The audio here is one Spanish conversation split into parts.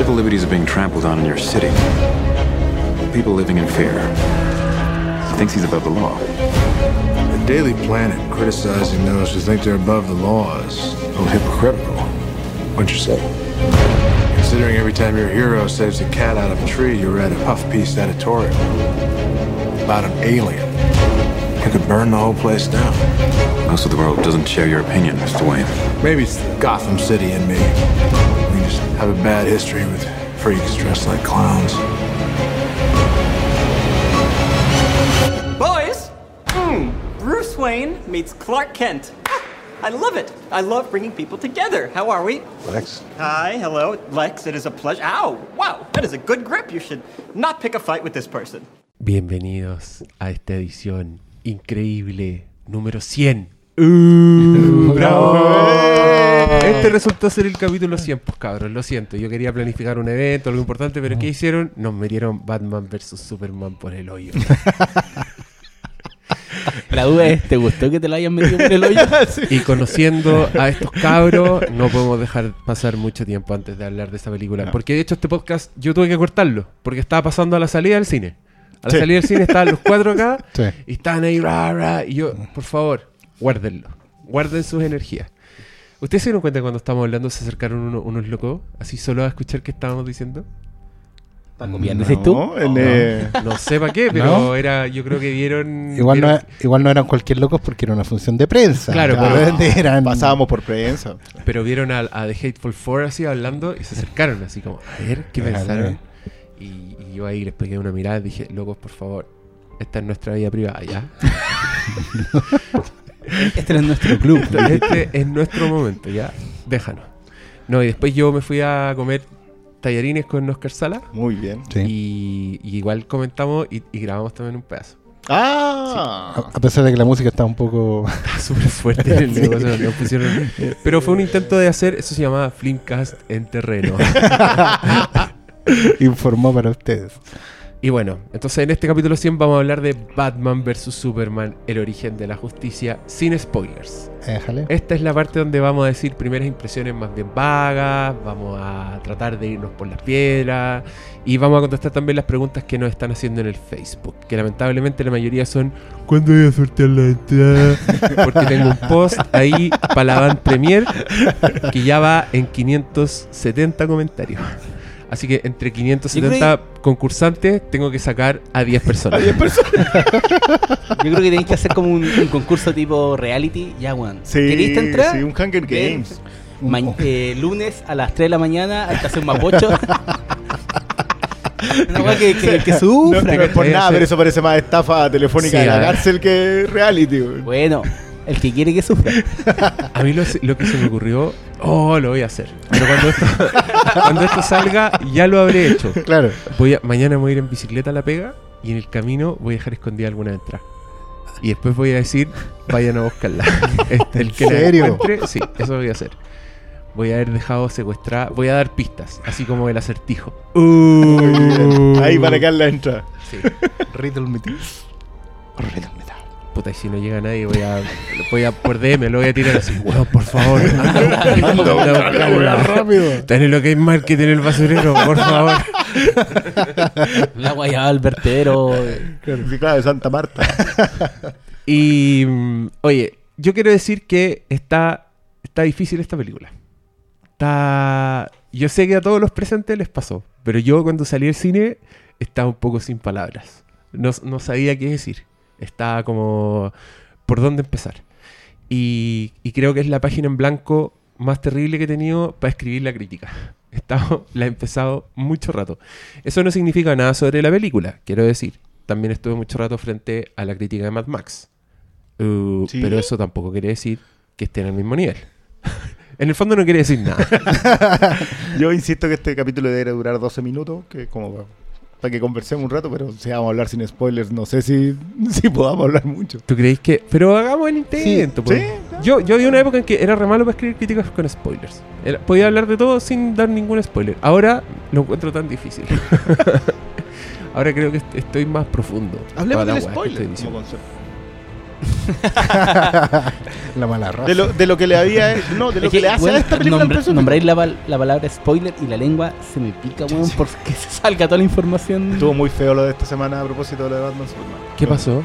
Civil liberties are being trampled on in your city. People living in fear. He thinks he's above the law. The Daily Planet criticizing those who think they're above the law is a oh, little hypocritical. What'd you say? Considering every time your hero saves a cat out of a tree, you read a puff piece editorial about an alien who could burn the whole place down. Most of the world doesn't share your opinion, Mr. Wayne. Maybe it's Gotham City and me. We have a bad history with freaks dressed like clowns. Boys! Mm, Bruce Wayne meets Clark Kent. Ah, I love it. I love bringing people together. How are we? Lex? Hi, hello, Lex. It is a pleasure. Ow! Wow, that is a good grip. You should not pick a fight with this person. Bienvenidos a esta edición increíble número 100. ¡Uh! ¡Bravo! Este resultó ser el capítulo 100, pues cabros, lo siento. Yo quería planificar un evento, algo importante, pero ¿qué hicieron? Nos metieron Batman vs Superman por el hoyo. La duda es, ¿te gustó que te la hayan metido por el hoyo? Y conociendo a estos cabros, no podemos dejar pasar mucho tiempo antes de hablar de esta película. Porque de hecho este podcast yo tuve que cortarlo, porque estaba pasando a la salida del cine. A la Sí. salida del cine estaban los cuatro acá Sí. y estaban ahí, ra, ra, y yo, por favor, guárdenlo. Guarden sus energías. ¿Ustedes se dieron cuenta que cuando estábamos hablando se acercaron uno- unos locos, así solo a escuchar qué estábamos diciendo? ¿Para copiar, dices tú? No, el, eh, No sé para qué, pero ¿No? era, yo creo que vieron... igual, no, vieron- igual no eran cualquier locos porque era una función de prensa. Claro, repente eran, Pasábamos por prensa. Pero vieron a, a The Hateful Four así hablando y se acercaron así como, a ver, ¿qué pensaron? Y, y yo ahí les pegué una mirada y dije, locos, por favor, esta es nuestra vida privada, ¿ya? Este es nuestro club. Este es nuestro momento, ¿ya? Déjanos. No, y después yo me fui a comer tallarines con Oscar Sala Muy bien. Sí. y, y igual comentamos y, y grabamos también un pedazo. Ah, A, a pesar de que la música está un poco. Súper fuerte en el negocio, nos pusieron- Pero fue un intento de hacer, eso se llamaba Flimcast en terreno. informó para ustedes. Y bueno, entonces en este capítulo 100 vamos a hablar de Batman vs. Superman, el origen de la justicia, sin spoilers. Déjale. Esta es la parte donde vamos a decir primeras impresiones más bien vagas, vamos a tratar de irnos por las piedras y vamos a contestar también las preguntas que nos están haciendo en el Facebook, que lamentablemente la mayoría son ¿Cuándo voy a sortear la entrada? Porque tengo un post ahí para la Van Premier que ya va en 570 comentarios. Así que entre 570 concursantes tengo que sacar a 10 personas. Yo creo que tenéis que hacer como un, un concurso tipo reality. Ya, weón. sí, ¿Queréis entrar? sí, un Hunger. Games. Ma- eh, lunes a las 3 de la mañana que un mapocho. Una weá que, que, que No, sufra. no es por nada, pero eso parece más estafa telefónica Sí, de la a ver. cárcel que reality. güey. Bueno, el que quiere que sufra. A mí lo, lo que se me ocurrió, oh, lo voy a hacer. Pero cuando esto, cuando esto salga, ya lo habré hecho. Claro. Voy a, mañana me voy a ir en bicicleta a la pega y en el camino voy a dejar escondida alguna entrada. Y después voy a decir, vayan a buscarla. Este, el que la serio? encuentre, sí, eso voy a hacer. Voy a haber dejado secuestrada, voy a dar pistas, así como el acertijo. Ahí para quedar la entrada. Sí. Riddle me too. Puta, y si no llega nadie, voy a, voy a por DM, lo voy a tirar así. Weón, por favor, rápido. Ten lo que hay marketing en el basurero, por favor. La guayaba al vertedero. Claro, de Santa Marta. Y mm, oye, yo quiero decir que está, está difícil esta película. Está. Yo sé que a todos los presentes les pasó, pero yo cuando salí del cine estaba un poco sin palabras. No, no sabía qué decir. Estaba como por dónde empezar. Y, y creo que es la página en blanco más terrible que he tenido para escribir la crítica. He estado- la he empezado mucho rato. Eso no significa nada sobre la película, quiero decir. También estuve mucho rato frente a la crítica de Mad Max. Uh, Sí. Pero eso tampoco quiere decir que estén al mismo nivel. en el fondo no quiere decir nada. Yo insisto que este capítulo debería durar 12 minutos, que es como para, que conversemos un rato, pero si vamos a hablar sin spoilers, no sé si, si podamos hablar mucho. ¿Tú creéis que.? Pero hagamos el intento. pues. sí, Yo, yo vi una época en que era re malo para escribir críticas con spoilers. Era- podía hablar de todo sin dar ningún spoiler. Ahora lo encuentro tan difícil. Ahora creo que est- estoy más profundo. Hablemos del spoiler como concepto. La mala raza. De lo, de lo que le había. No, de lo Es que, le hace weón, a esta película. nombra- específico. nombráis la, la palabra spoiler y la lengua se me pica, weón, porque se salga toda la información. Estuvo muy feo lo de esta semana a propósito de lo de Batman Superman. ¿Qué pasó?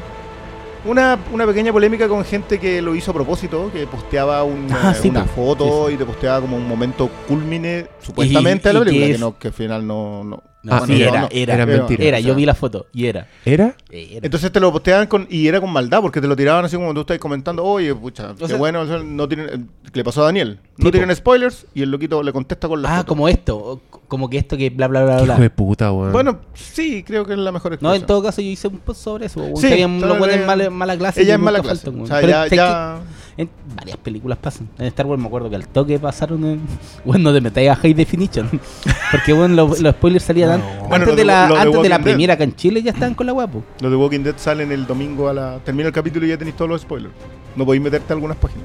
Una, una pequeña polémica con gente que lo hizo a propósito, que posteaba un, Ah, eh, sí, una foto Sí, y te posteaba como un momento culmine, supuestamente, de la que película, que, no, que al final no. no. No, Ah, sí, no, era, no, era, era era, mentira. yo vi la foto y era. ¿Era? Era. Entonces te lo posteaban con, y era con maldad, porque te lo tiraban así como tú estás comentando, oye, pucha, qué sea- bueno, no tienen, eh, le pasó a Daniel, no Tipo. tienen spoilers, y el loquito le contesta con la ah, foto. como esto, como que esto que bla bla bla Qué bla. hijo de puta, weón. Bueno, sí, creo que es la mejor No, expresión. en todo caso yo hice un post sobre eso. weón, Sí, que había en mala, mala clase. Ella es mala clase. faltan, o sea, ya, ya... En varias películas pasan. En Star Wars me acuerdo que al toque pasaron en... Bueno, de metáis a High Definition. Porque bueno, los, los spoilers salían antes, lo de de- la, de antes de la premiera acá en Chile ya estaban con la guapo. Los de Walking Dead salen el domingo a la... Termina el capítulo y ya tenéis todos los spoilers. No podéis meterte a algunas páginas.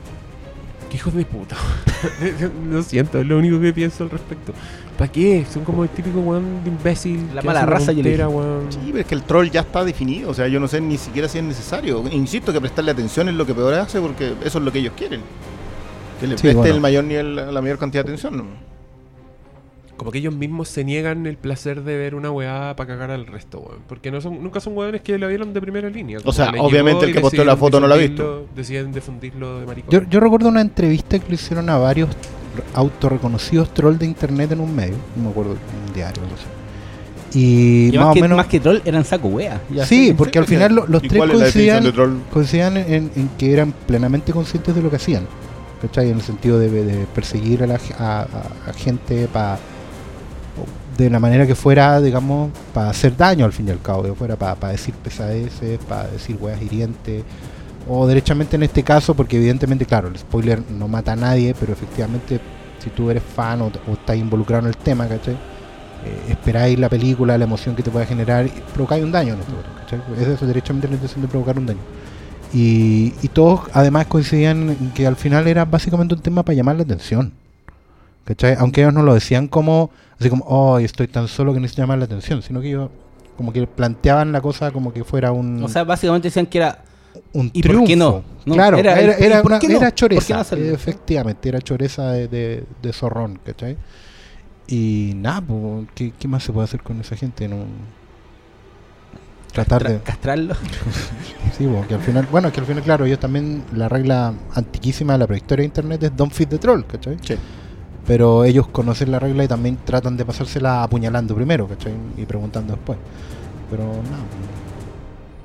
Qué hijos de puta. lo siento, es lo único que pienso al respecto. ¿Para qué? Son como el típico weón de imbécil. La que mala raza, yo le. Sí, pero es que el troll ya está definido. O sea, yo no sé ni siquiera si es necesario. Insisto que prestarle atención es lo que peor hace porque eso es lo que ellos quieren. Que le Sí, preste bueno. el mayor nivel, la mayor cantidad de atención. ¿no? Como que ellos mismos se niegan el placer de ver una weá para cagar al resto, weón. Porque no son, nunca son weones que la vieron de primera línea. Como sea, obviamente el que posteó la foto no la ha difundirlo- Deciden difundirlo de maricón. Yo, yo recuerdo una entrevista que le hicieron a varios autorreconocidos trolls de internet en un medio, no me acuerdo, un diario, no sé. Y, Y más más, o que, menos. más que troll eran saco wea. Ya sí, sé. porque al final lo- los ¿Y tres coincidían, troll? coincidían en, en que eran plenamente conscientes de lo que hacían. ¿Cachai? En el sentido de, de perseguir a, la, ge- a, a- a gente para de la manera que fuera, digamos, para hacer daño al fin y al cabo, que fuera para decir pesadeces, para decir weas hirientes, o derechamente en este caso, porque evidentemente, claro, el spoiler no mata a nadie, pero efectivamente, si tú eres fan o, o estás involucrado en el tema, ¿cachai? Eh, esperáis la película, la emoción que te pueda generar, provocáis un daño, ¿no? ¿cachai? Es eso, derechamente la intención de provocar un daño. Y, y todos además coincidían en que al final era básicamente un tema para llamar la atención. ¿Cachai? Aunque ellos no lo decían como, así como, oh, estoy tan solo que necesito llamar la atención, sino que ellos como que planteaban la cosa como que fuera un, O sea, básicamente decían que era. un ¿y por triunfo. qué no? No, claro, era era, era, ¿y por una- choreza, no efectivamente, era choreza de, de, de zorrón, ¿cachai? Y nada, pues, ¿qué, qué más se puede hacer con esa gente? No, tratar de... Tra- castrarlo. Sí, bueno, que al final, bueno, que al final, claro, ellos también, la regla antiquísima de la prehistoria de Internet es don't feed the troll, ¿cachai? Sí. Pero ellos conocen la regla y también tratan de pasársela apuñalando primero, ¿cachai? Y preguntando después. Pero nada,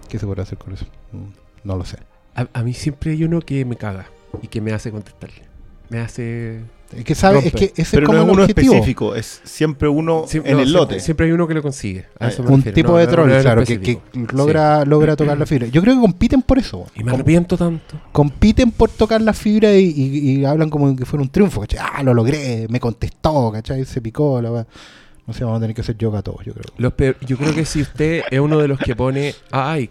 ¿qué se puede hacer con eso? Mm, No lo sé. A, a mí siempre hay uno que me caga y que me hace contestarle. Me hace. Es que sabe, es que ese Pero es como no es el uno objetivo. específico, es siempre uno Siempre, en no, el lote. Siempre hay uno que lo consigue. A Ah, eso me Un refiero. tipo No, de troll, claro, que, logra, logra tocar la fibra. Yo creo que compiten por eso. Y me arrepiento tanto. compiten por tocar la fibra y, y- y hablan como que fuera un triunfo, ¿cachai? Ah, lo logré, me contestó, ¿cachai? Se picó, la. No sé, vamos a tener que hacer yoga todos, yo creo. Los peor- yo creo que si usted es uno de los que pone, ay,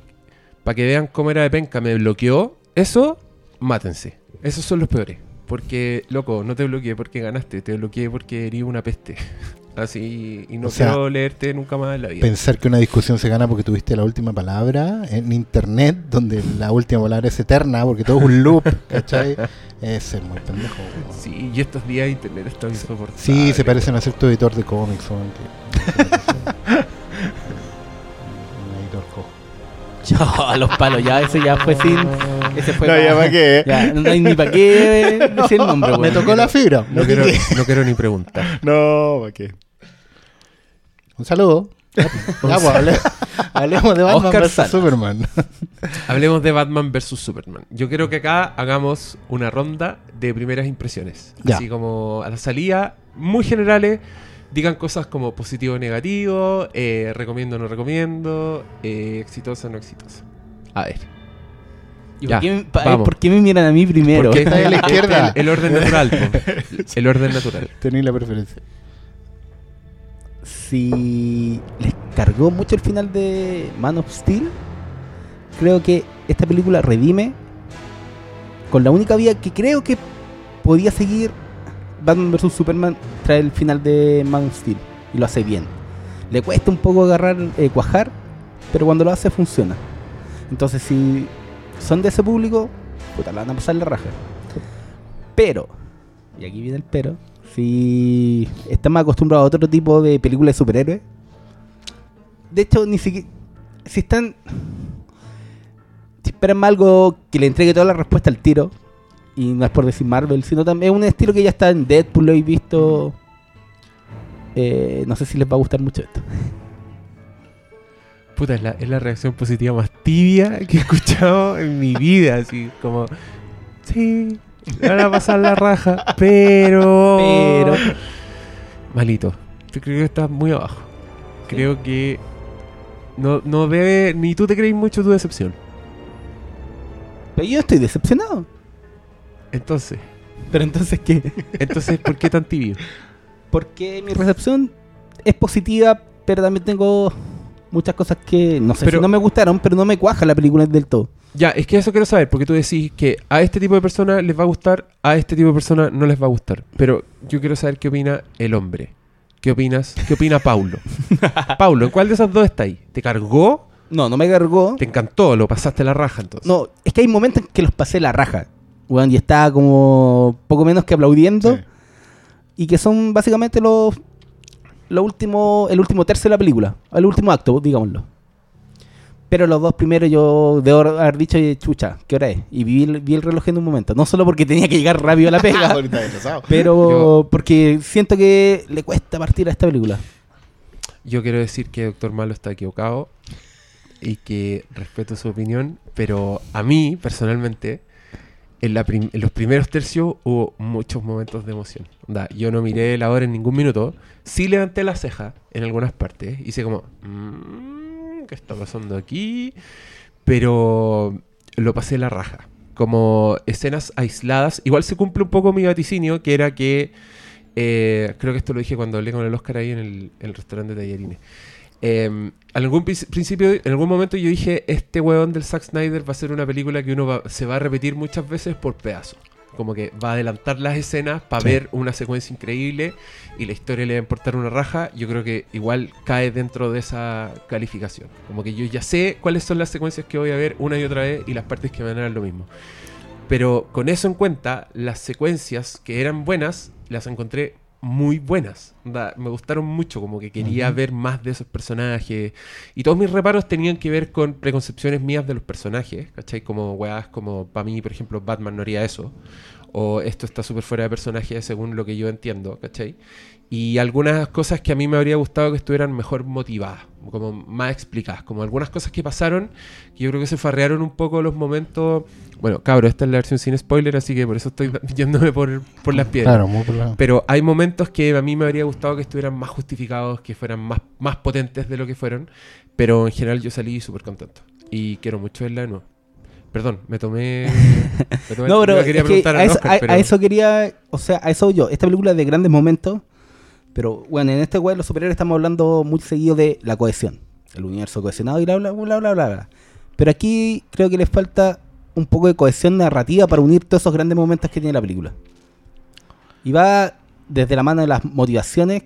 para que vean cómo era de penca, me bloqueó, eso, mátense. Esos son los peores. Porque, loco, no te bloqueé porque ganaste, te bloqueé porque eres una peste. Así, y no O sea, quiero leerte nunca más en la vida. Pensar que una discusión se gana porque tuviste la última palabra en internet, donde la última palabra es eterna, porque todo es un loop, ¿cachai? Es ser muy pendejo. Sí, y estos días internet está insoportable. Sí, se parecen a ser tu editor de cómics, a los palos, ya ese ya fue sin. Ese fue No, ya para qué. Ya, no hay ni para qué decir el nombre, Me tocó la fibra. No quiero, no quiero ni preguntar. No, ¿para qué? Un saludo. Ya, pues, hable- hablemos de Batman vs. Superman. Hablemos de Batman vs Superman. Yo quiero que acá hagamos una ronda de primeras impresiones. Ya. Así como a la salida, muy generales. Digan cosas como positivo o negativo, eh, recomiendo o no recomiendo, eh, exitosa o no exitosa. A ver. ¿Y Ya, por, qué, pa- vamos. ¿Por qué me miran a mí primero? Porque está a la izquierda. El, el orden natural. po. El orden natural. Tenéis la preferencia. si les cargó mucho el final de Man of Steel, creo que esta película redime con la única vía que creo que podía seguir Batman vs Superman tras el final de Man of Steel y lo hace bien. Le cuesta un poco agarrar, eh, cuajar, pero cuando lo hace funciona. Entonces si son de ese público, puta, la van a pasar la raja. Pero, y aquí viene el pero, si están más acostumbrados a otro tipo de películas de superhéroes, de hecho, ni siquiera, si están, si esperan algo que le entregue toda la respuesta al tiro, y no es por decir Marvel, sino también es un estilo que ya está en Deadpool, lo he visto. Eh, no sé si les va a gustar mucho esto. Puta, es la, es la reacción positiva más tibia que he escuchado en mi vida. Así como, sí, van a pasar la raja, pero. Pero- Malito. Yo creo que estás muy abajo. Creo que. No, no debe. Ni tú te crees mucho tu decepción. Pero yo estoy decepcionado. Entonces. Pero entonces, ¿qué? Entonces, ¿por qué tan tibio? Porque mi recepción es positiva, pero también tengo muchas cosas que no sé Pero- si no me gustaron, pero no me cuaja la película del todo. Ya, es que eso quiero saber, porque tú decís que a este tipo de personas les va a gustar, a este tipo de personas no les va a gustar. Pero yo quiero saber qué opina el hombre. ¿Qué opinas? ¿Qué opina Paulo? Paulo, ¿en cuál de esas dos está ahí? ¿Te cargó? No, no me cargó. ¿Te encantó? ¿Lo pasaste la raja entonces? No, es que hay momentos en que los pasé la raja. Weón, y estaba como poco menos que aplaudiendo. Sí. Y que son básicamente los, lo último, el último tercio de la película. El último acto, digámoslo. Pero los dos primeros yo debo haber dicho, chucha, ¿qué hora es? Y vi, el- vi el reloj en un momento. No solo porque tenía que llegar rápido a la pega, pero porque siento que le cuesta partir a esta película. Yo quiero decir que Doctor Malo está equivocado y que respeto su opinión, pero a mí, personalmente, en, los primeros tercios hubo muchos momentos de emoción. Onda, yo no miré la hora en ningún minuto, sí levanté la ceja en algunas partes, hice como, "Mm, ¿qué está pasando aquí? Pero lo pasé la raja. Como escenas aisladas, igual se cumple un poco mi vaticinio, que era que eh, creo que esto lo dije cuando hablé con el Oscar ahí en el, en el restaurante de Tallarines. En algún prin- principio, en algún momento yo dije, este weón del Zack Snyder va a ser una película que uno va- se va a repetir muchas veces por pedazos. Como que va a adelantar las escenas para Sí. ver una secuencia increíble y la historia le va a importar una raja. Yo creo que igual cae dentro de esa calificación. Como que yo ya sé cuáles son las secuencias que voy a ver una y otra vez y las partes que van a dar lo mismo. Pero con eso en cuenta, las secuencias que eran buenas, las encontré muy buenas. Me gustaron mucho, como que quería ver más de esos personajes. Y todos mis reparos tenían que ver con preconcepciones mías de los personajes, ¿cachai? Como weas, como para mí, por ejemplo, Batman no haría eso. O esto está súper fuera de personaje según lo que yo entiendo, ¿cachai? Y algunas cosas que a mí me habría gustado que estuvieran mejor motivadas, como más explicadas, como algunas cosas que pasaron, que yo creo que se farrearon un poco los momentos. Bueno, cabro, esta es la versión sin spoiler, así que por eso estoy yéndome por, por las piedras. Claro, muy la- Pero hay momentos que a mí me habría gustado que estuvieran más justificados, que fueran más, más potentes de lo que fueron. Pero en general yo salí súper contento. Y quiero mucho verla de nuevo. Perdón, me tomé. me tomé- No, pero le quería es que preguntar a, al eso, Oscar, a- pero- a eso quería, o sea, a eso yo. Esta película es de grandes momentos, pero bueno, en este web los superhéroes estamos hablando muy seguido de la cohesión, el universo cohesionado y bla bla bla bla bla bla. Pero aquí creo que les falta un poco de cohesión narrativa para unir todos esos grandes momentos que tiene la película. Y va desde la mano de las motivaciones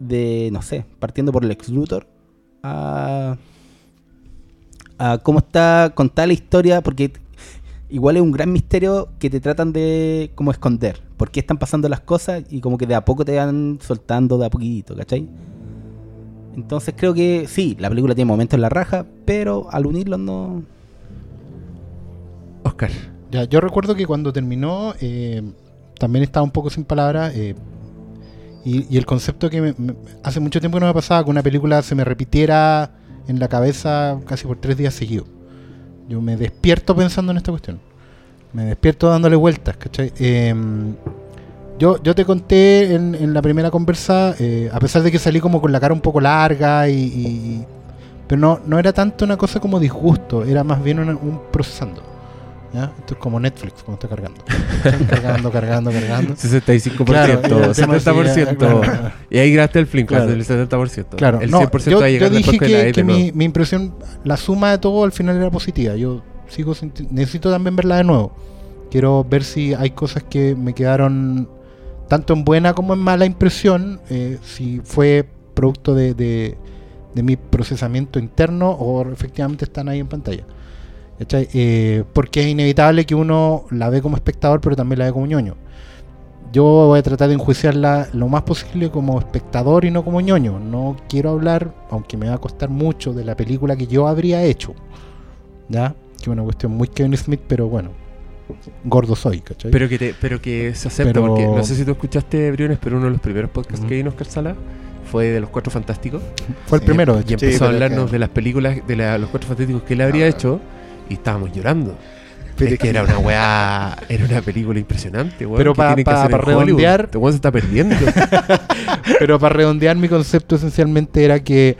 de, no sé, partiendo por el ex Luthor a, a cómo está contada la historia, porque igual es un gran misterio que te tratan de como esconder. ¿Por qué están pasando las cosas? Y como que de a poco te van soltando de a poquito, ¿cachai? Entonces creo que sí, la película tiene momentos en la raja, pero al unirlos no... Oscar. Ya, yo recuerdo que cuando terminó eh, también estaba un poco sin palabras eh, y, y el concepto que me- me- hace mucho tiempo que no me pasaba que una película se me repitiera en la cabeza casi por tres días seguidos. Yo me despierto pensando en esta cuestión. Me despierto dándole vueltas, ¿cachai? Em, yo, yo te conté en, en la primera conversa, eh, a pesar de que salí como con la cara un poco larga y- y- pero no, no era tanto una cosa como disgusto, era más bien una- un procesando. ¿Ya? Esto es como Netflix, como está cargando. cargando, cargando, cargando. 65%, Claro, el tema es- 70%. claro. Y ahí grabaste el Flinkcast Claro. del 70%. Claro, el no, 100% yo, va yo dije que, E que mi, mi impresión, la suma de todo al final era positiva. Yo sigo necesito también verla de nuevo. Quiero ver si hay cosas que me quedaron tanto en buena como en mala impresión, eh, si fue producto de, de- de mi procesamiento interno o efectivamente están ahí en pantalla. Eh, porque es inevitable que uno la ve como espectador, pero también la ve como ñoño. Yo voy a tratar de enjuiciarla lo más posible como espectador y no como ñoño. No quiero hablar, aunque me va a costar mucho, de la película que yo habría hecho. ¿Ya? Que es una cuestión muy Kevin Smith, pero bueno. Gordo soy, ¿cachai? Pero que, te, pero que se acepta, Pero- porque no sé si tú escuchaste, Briones, pero uno de los primeros podcasts que vino Oscar Sala fue de Los Cuatro Fantásticos. Fue el Sí, primero, de Y. Sí, empezó a hablarnos que- de las películas de la- Los Cuatro Fantásticos que él habría Ah. hecho y estábamos llorando. Pero es que era una weá, era una película impresionante, weón. Pero que pa- redondear- Este weón se está perdiendo. Pero para redondear mi concepto esencialmente era que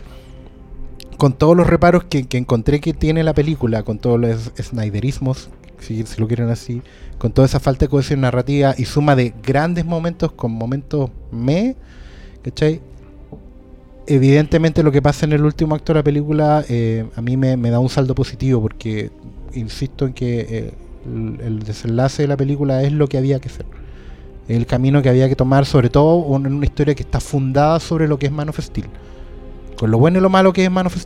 con todos los reparos que, que encontré que tiene la película, con todos los snyderismos, si, si lo quieren así, con toda esa falta de cohesión narrativa y suma de grandes momentos con momentos me, ¿cachai? Evidentemente lo que pasa en el último acto de la película eh, a mí me, da un saldo positivo porque insisto en que eh, el, desenlace de la película es lo que había que hacer el camino que había que tomar, sobre todo en una historia que está fundada sobre lo que es Man of. Con lo bueno y lo malo que es Man of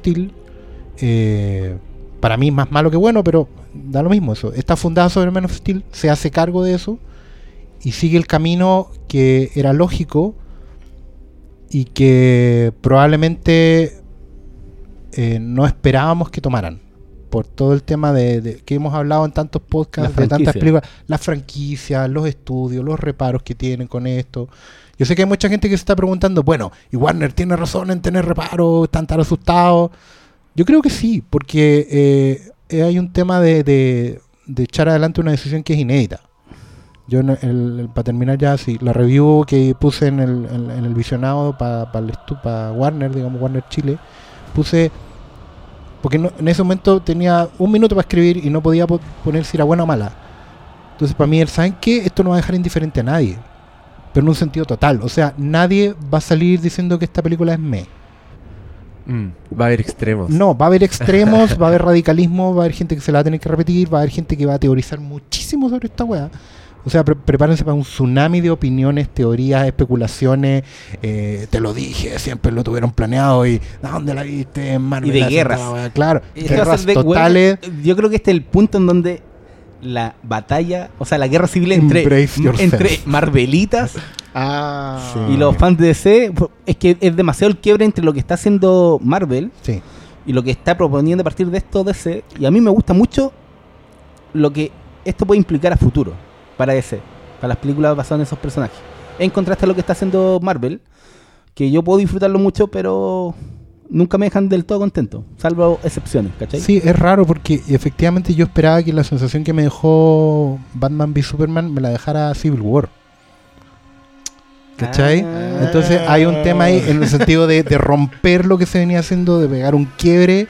eh, para mí más malo que bueno, pero da lo mismo eso. Está fundada sobre Man of Steel, se hace cargo de eso y sigue el camino que era lógico y que probablemente eh, no esperábamos que tomaran. Por todo el tema de, de- que hemos hablado en tantos podcasts, de tantas películas, las franquicias, los estudios, los reparos que tienen con esto. Yo sé que hay mucha gente que se está preguntando, bueno, y Warner tiene razón en tener reparos, están tan asustados. Yo creo que sí, porque eh, hay un tema de, de- de echar adelante una decisión que es inédita. Yo, el- el- para terminar ya, sí, la review que puse en el, en- en el visionado para Warner, digamos Warner Chile, puse, porque no- en ese momento tenía un minuto para escribir y no podía po- poner si era buena o mala. Entonces, para mí, ¿saben qué? Esto no va a dejar indiferente a nadie, pero en un sentido total. O sea, nadie va a salir diciendo que esta película es me. Mm, va a haber extremos. No, va a haber extremos, va a haber radicalismo, va a haber gente que se la va a tener que repetir, va a haber gente que va a teorizar muchísimo sobre esta weá. O sea, pre- prepárense para un tsunami de opiniones, teorías, especulaciones. eh, te lo dije, siempre lo tuvieron planeado y ¿a dónde la viste? En Marvel Y de guerras. Claro, Este guerras de- totales. bueno, yo creo que este es el punto en donde la batalla, o sea, la guerra civil entre, entre Marvelitas Ah. Sí. y los fans de DC, es que es demasiado el quiebre entre lo que está haciendo Marvel Sí. y lo que está proponiendo a partir de esto DC. Y a mí me gusta mucho lo que esto puede implicar a futuro para DC, para las películas basadas en esos personajes. En contraste a lo que está haciendo Marvel, que yo puedo disfrutarlo mucho, pero nunca me dejan del todo contento, salvo excepciones, ¿cachai? Sí, es raro porque efectivamente yo esperaba que la sensación que me dejó Batman v Superman me la dejara Civil War. ¿Cachai? Ah. Entonces hay un tema ahí en el sentido de, de romper lo que se venía haciendo, de pegar un quiebre,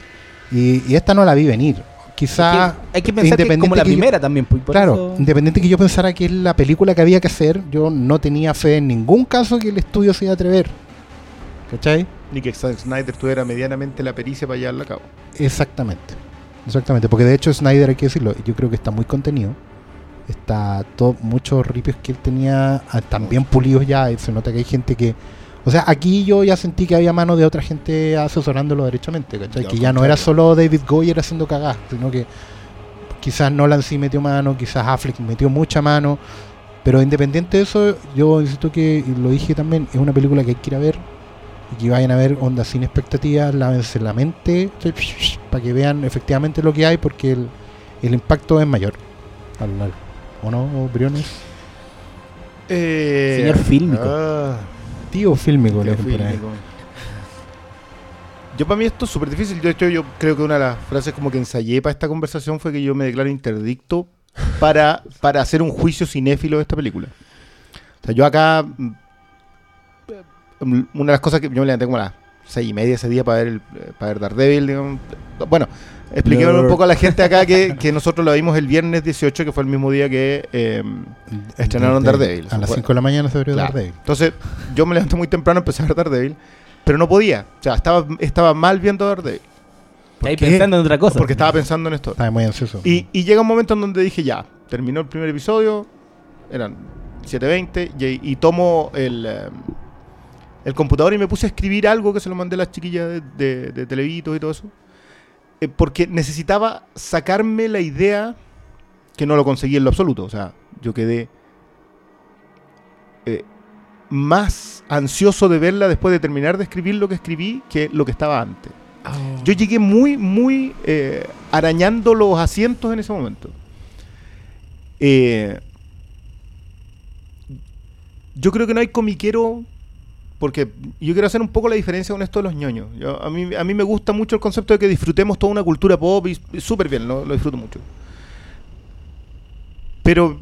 y, y esta no la vi venir. Quizá, Hay que- hay que pensar que es como la independiente que yo- primera también. pues, por claro, eso- independiente que yo pensara que es la película que había que hacer, yo no tenía fe en ningún caso que el estudio se iba a atrever. ¿Cachai? Ni que Zack Snyder tuviera medianamente la pericia para llevarla a cabo. Exactamente. Exactamente, porque de hecho Snyder, hay que decirlo, yo creo que está muy contenido. Está todo, muchos ripios que él tenía ah, están bien pulidos ya. y se nota que hay gente que. O sea, aquí yo ya sentí que había mano de otra gente asesorándolo derechamente, ¿cachai? Ya, que ya no era contrario. solo David Goyer haciendo cagadas, sino que quizás Nolan sí metió mano, quizás Affleck metió mucha mano. Pero independiente de eso, yo insisto que, y lo dije también, es una película que hay que ir a ver y que vayan a ver onda sin expectativas, lávense la mente para que vean efectivamente lo que hay porque el, el impacto es mayor. ¿O no, Briones? Eh, Señor fílmico. ah, Tío fílmico, tío por ahí. fílmico. Yo para mí esto es súper difícil. De hecho, yo creo que una de las frases como que ensayé para esta conversación fue que yo me declaro interdicto para, para hacer un juicio cinéfilo de esta película. O sea, yo acá... mm, mm, Una de las cosas que yo me levanté como a las seis y media ese día para ver, el, eh, para ver Daredevil. digamos. Bueno, expliquémosle un poco a la gente acá que, que nosotros la vimos el viernes 18, que fue el mismo día que eh, estrenaron Daredevil. A las Fue- 5 de la mañana se abrió Claro. Daredevil. Entonces, yo me levanté muy temprano, empecé a ver Daredevil, pero no podía. O sea, estaba, estaba mal viendo Daredevil. Ahí pensando en otra cosa. Porque estaba pensando en esto. Estaba muy ansioso. Y, y llega un momento en donde dije, ya, terminó el primer episodio, eran 7.20, y, y tomo el, eh, el computador y me puse a escribir algo que se lo mandé a las chiquillas de, de, de Televitos y todo eso. Eh, porque necesitaba sacarme la idea que no lo conseguí en lo absoluto. O sea, yo quedé eh, más ansioso de verla después de terminar de escribir lo que escribí que lo que estaba antes. Yo llegué muy, muy eh, arañando los asientos en ese momento. Eh, yo creo que no hay comiquero, porque yo quiero hacer un poco la diferencia con esto de los ñoños. Yo- a, mí, a mí me gusta mucho el concepto de que disfrutemos toda una cultura pop y, súper bien, lo, disfruto mucho. Pero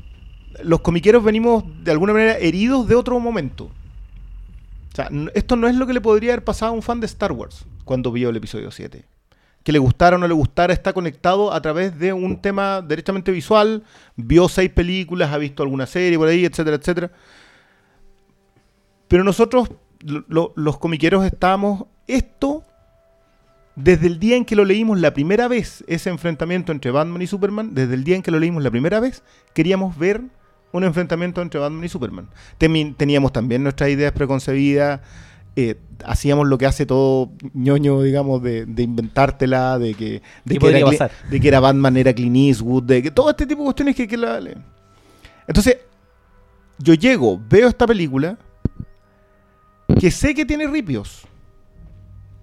los comiqueros venimos de alguna manera heridos de otro momento. O sea, esto no es lo que le podría haber pasado a un fan de Star Wars cuando vio el episodio 7. Que le gustara o no le gustara, está conectado a través de un tema derechamente visual, vio seis películas, ha visto alguna serie por ahí, etcétera, etcétera. Pero nosotros, lo- lo- los comiqueros, estábamos esto desde el día en que lo leímos la primera vez, ese enfrentamiento entre Batman y Superman, desde el día en que lo leímos la primera vez, queríamos ver un enfrentamiento entre Batman y Superman. Teníamos también nuestras ideas preconcebidas, eh, hacíamos lo que hace todo ñoño, digamos, de, de inventártela, de que, de ¿Qué que, era, pasar? de que era Batman, era Clint Eastwood, de que todo este tipo de cuestiones que, que la... le- Entonces, yo llego, veo esta película, que sé que tiene ripios,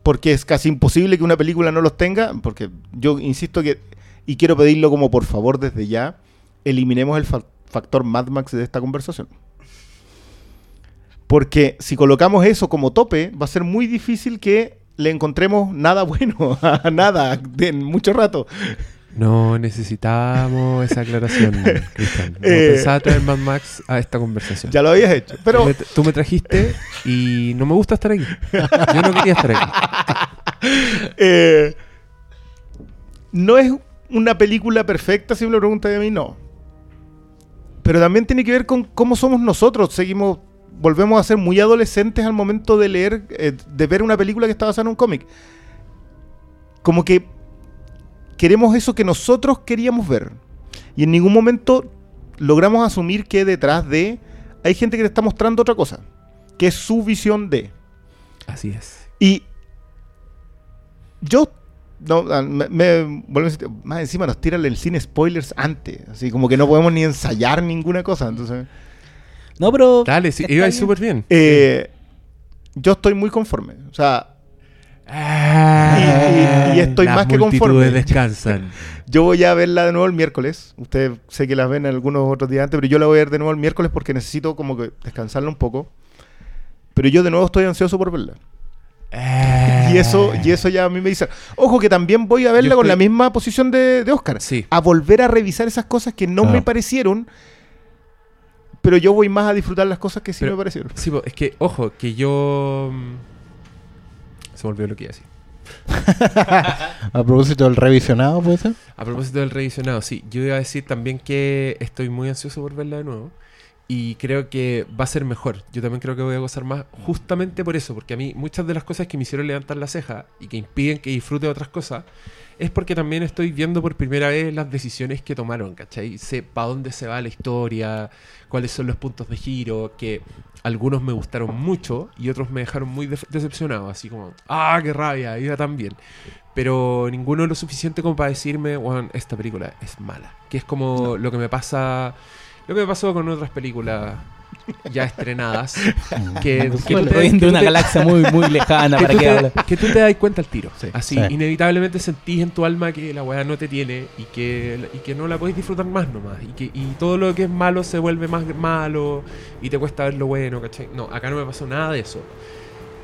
porque es casi imposible que una película no los tenga, porque yo insisto que, y quiero pedirlo como por favor desde ya, eliminemos el fa- factor Mad Max de esta conversación. Porque si colocamos eso como tope, va a ser muy difícil que le encontremos nada bueno a nada en mucho rato. No necesitábamos esa aclaración, Cristian. No Eh. pensaba traer Mad Max a esta conversación. Ya lo habías hecho. Pero Tú me, tú me trajiste y no me gusta estar aquí. Yo no quería estar aquí. eh, no es una película perfecta, si me lo preguntas a mí, no. Pero también tiene que ver con cómo somos nosotros. Seguimos, volvemos a ser muy adolescentes al momento de leer, eh, de ver una película que está basada en un cómic. Como que queremos eso que nosotros queríamos ver. Y en ningún momento logramos asumir que detrás de hay gente que te está mostrando otra cosa. Que es su visión de. Así es. Y yo no, ah, me, me- vuelvo a insistir, más encima nos tiran el cine spoilers antes, así como que no podemos ni ensayar ninguna cosa. Entonces, No, pero. Dale, sí, iba súper bien. eh, yo estoy muy conforme. O sea, Ah, y- y estoy las más que conforme. descansan. yo voy a verla de nuevo el miércoles. Ustedes sé que las ven algunos otros días antes, pero yo la voy a ver de nuevo el miércoles porque necesito como que descansarla un poco. Pero yo de nuevo estoy ansioso por verla. Y eso, y eso ya a mí me dice. Ojo que también voy a verla con la misma posición de, de Oscar. Sí. A volver a revisar esas cosas que no Ah. me parecieron. Pero yo voy más a disfrutar las cosas que sí Pero- me parecieron. Sí, es que, ojo, que yo. Se me olvidó lo que iba a decir. A propósito del revisionado, puede ser. A propósito del revisionado, sí, yo iba a decir también que estoy muy ansioso por verla de nuevo. Y creo que va a ser mejor. Yo también creo que voy a gozar más justamente por eso. Porque a mí muchas de las cosas que me hicieron levantar la ceja y que impiden que disfrute de otras cosas es porque también estoy viendo por primera vez las decisiones que tomaron, ¿cachai? Sé para dónde se va la historia, cuáles son los puntos de giro, que algunos me gustaron mucho y otros me dejaron muy decepcionado, así como, ah, qué rabia, iba tan bien. Pero ninguno lo suficiente como para decirme, bueno, esta película es mala. Que es como lo que me pasa, lo que me pasó con otras películas ya estrenadas. que, que Bueno, te- que de tú una te- galaxia muy, muy lejana. que ¿Para te, hablar? que tú te das cuenta al tiro. Sí. Así, Sí. inevitablemente sentís en tu alma que la weá no te tiene y que, y que no la podéis disfrutar más nomás. Y que y todo lo que es malo se vuelve más malo y te cuesta ver lo bueno, ¿cachai? No, acá no me pasó nada de eso.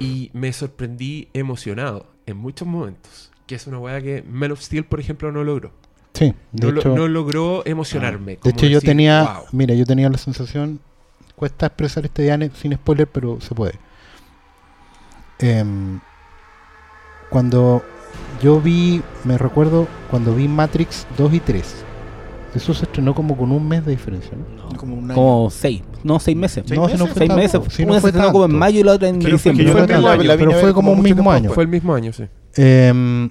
Y me sorprendí emocionado en muchos momentos. Que es una weá que Men of Steel, por ejemplo, no logró. Sí, de No, lo- hecho, no logró emocionarme. de como hecho yo decir, tenía, "Wow". mira, yo tenía la sensación, cuesta expresar este Diane sin spoiler, pero se puede. Em, cuando yo vi, me recuerdo, cuando vi Matrix 2 y 3, eso se estrenó como con un mes de diferencia, ¿no? Como un año. Como seis. No, seis meses. ¿Seis no, si no meses? fue Seis tanto, meses. si no Una se fue estrenó como en mayo y la otra en Pero diciembre. fue pero fue ver como un mismo año. Fue el mismo año, sí. Em,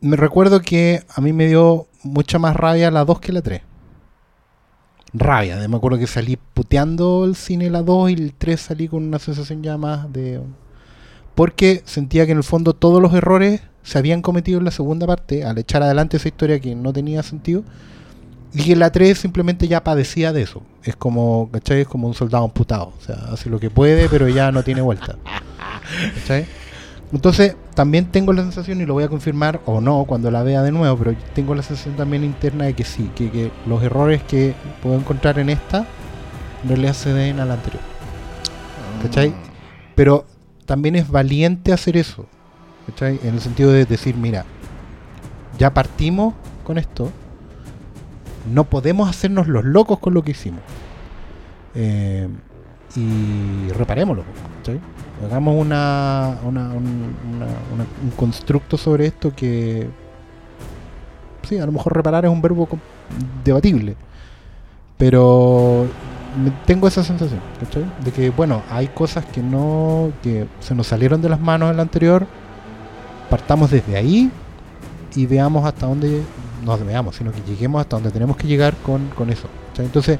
me recuerdo que a mí me dio mucha más rabia la 2 que la 3. Rabia, me acuerdo que salí puteando el cine la 2 y el 3 salí con una sensación ya más de... Porque sentía que en el fondo todos los errores se habían cometido en la segunda parte al echar adelante esa historia que no tenía sentido. Y que la 3 simplemente ya padecía de eso. Es como, ¿cachai? Es como un soldado amputado. O sea, hace lo que puede, pero ya no tiene vuelta. ¿Cachai? Entonces, también tengo la sensación, y lo voy a confirmar o no cuando la vea de nuevo, pero tengo la sensación también interna de que sí, que, que los errores que puedo encontrar en esta en realidad se deben a la anterior. ¿Cachai? Pero también es valiente hacer eso. ¿Cachai? En el sentido de decir, mira, ya partimos con esto. No podemos hacernos los locos con lo que hicimos. Eh, y reparémoslo. ¿cachai? Hagamos una, una- un, un constructo sobre esto que... Sí, a lo mejor reparar es un verbo debatible. Pero tengo esa sensación, ¿cachai? De que, bueno, hay cosas que no, que se nos salieron de las manos en la anterior, partamos desde ahí y veamos hasta dónde, no veamos, sino que lleguemos hasta donde tenemos que llegar con, con eso. Entonces,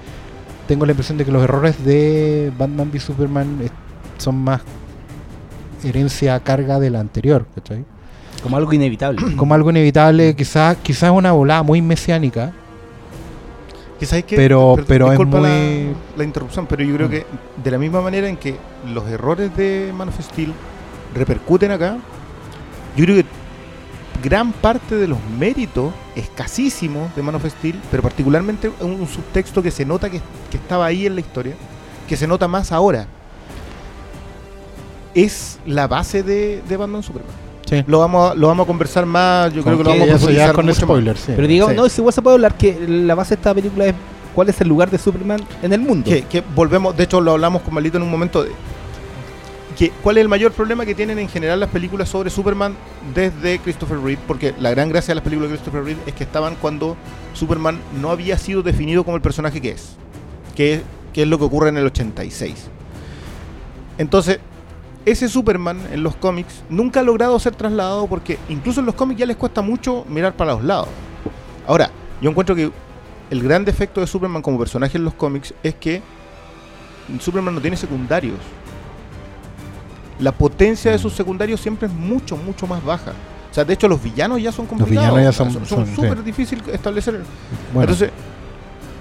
tengo la impresión de que los errores de Batman v Superman son más herencia a carga de la anterior, ¿cachai? Como algo inevitable. Como algo inevitable, quizás quizás una volada muy mesiánica, sabes que, Pero- per- pero es la- muy- la, interrupción, pero yo creo Mm. que de la misma manera en que los errores de Man of Steel repercuten acá, yo creo que gran parte de los méritos escasísimos de Man of Steel, pero particularmente un, un subtexto que se nota que, que estaba ahí en la historia, que se nota más ahora, es la base de, de Batman Superman. Sí. Lo vamos, a, lo vamos a conversar más, yo creo que lo vamos a profundizar con mucho spoilers, sí. Pero digamos, Sí. no, si igual se puede hablar que la base de esta película es cuál es el lugar de Superman en el mundo. que, que volvemos, de hecho lo hablamos con Malito en un momento de cuál es el mayor problema que tienen en general las películas sobre Superman desde Christopher Reeve, porque la gran gracia de las películas de Christopher Reeve es que estaban cuando Superman no había sido definido como el personaje que es, que es lo que ocurre en el 86. Entonces, ese Superman en los cómics nunca ha logrado ser trasladado porque incluso en los cómics ya les cuesta mucho mirar para los lados. Ahora, yo encuentro que el gran defecto de Superman como personaje en los cómics es que Superman no tiene secundarios. La potencia de sus secundarios siempre es mucho, mucho más baja. O sea, de hecho los villanos ya son complicados. villanos ya son- son son- súper sí. difícil establecer. Bueno, Entonces,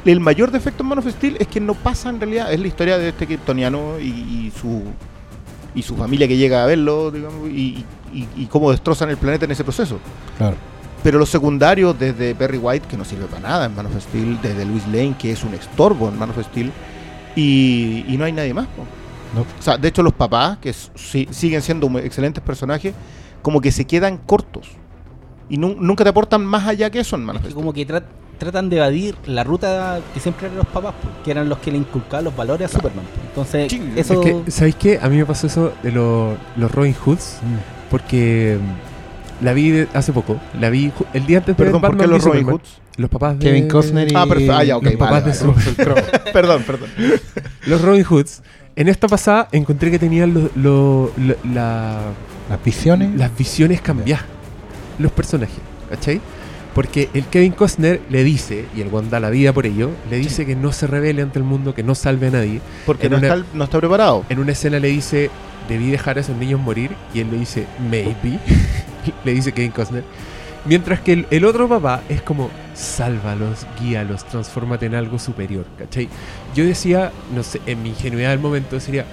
el mayor defecto en Man of Steel es que no pasa en realidad, es la historia de este kryptoniano y, y su y su familia que llega a verlo, digamos, y, y- y cómo destrozan el planeta en ese proceso. claro. Pero los secundarios, desde Perry White, que no sirve para nada en Man of Steel, desde Louis Lane, que es un estorbo en Man of Steel, y, y no hay nadie más. po. No. O sea, de hecho los papás, que si- siguen siendo excelentes personajes, como que se quedan cortos. Y nu- nunca te aportan más allá que eso en Man of Que como que tra- tratan de evadir la ruta que siempre eran los papás, pues, que eran los que le inculcaban los valores a Superman. pues. Entonces, Sí, eso... Es que, ¿sabéis qué? A mí me pasó eso de lo- los Robin Hoods, porque mm, la vi de- hace poco. La vi el día antes de Perdón, ¿por qué los Robin Superman. Hoods? Los papás de Kevin Costner y Ah, perfecto. Ah, ya, ok, los vale, papás de vale. Russell Crowe. perdón, perdón. Los Robin Hoods. En esta pasada encontré que tenían lo- lo- lo- la, Las visiones. las visiones cambiadas. Los personajes, ¿cachai? Porque el Kevin Costner le dice, y el Wanda da la vida por ello, le dice que no se revele ante el mundo, que no salve a nadie. Porque En no, una- está, no está preparado. En una escena le dice, debí dejar a esos niños morir, y él le dice, maybe. le dice Kevin Costner. Mientras que el, el otro papá es como, sálvalos, guíalos, transfórmate en algo superior, ¿cachai? Yo decía, no sé, en mi ingenuidad del momento, sería,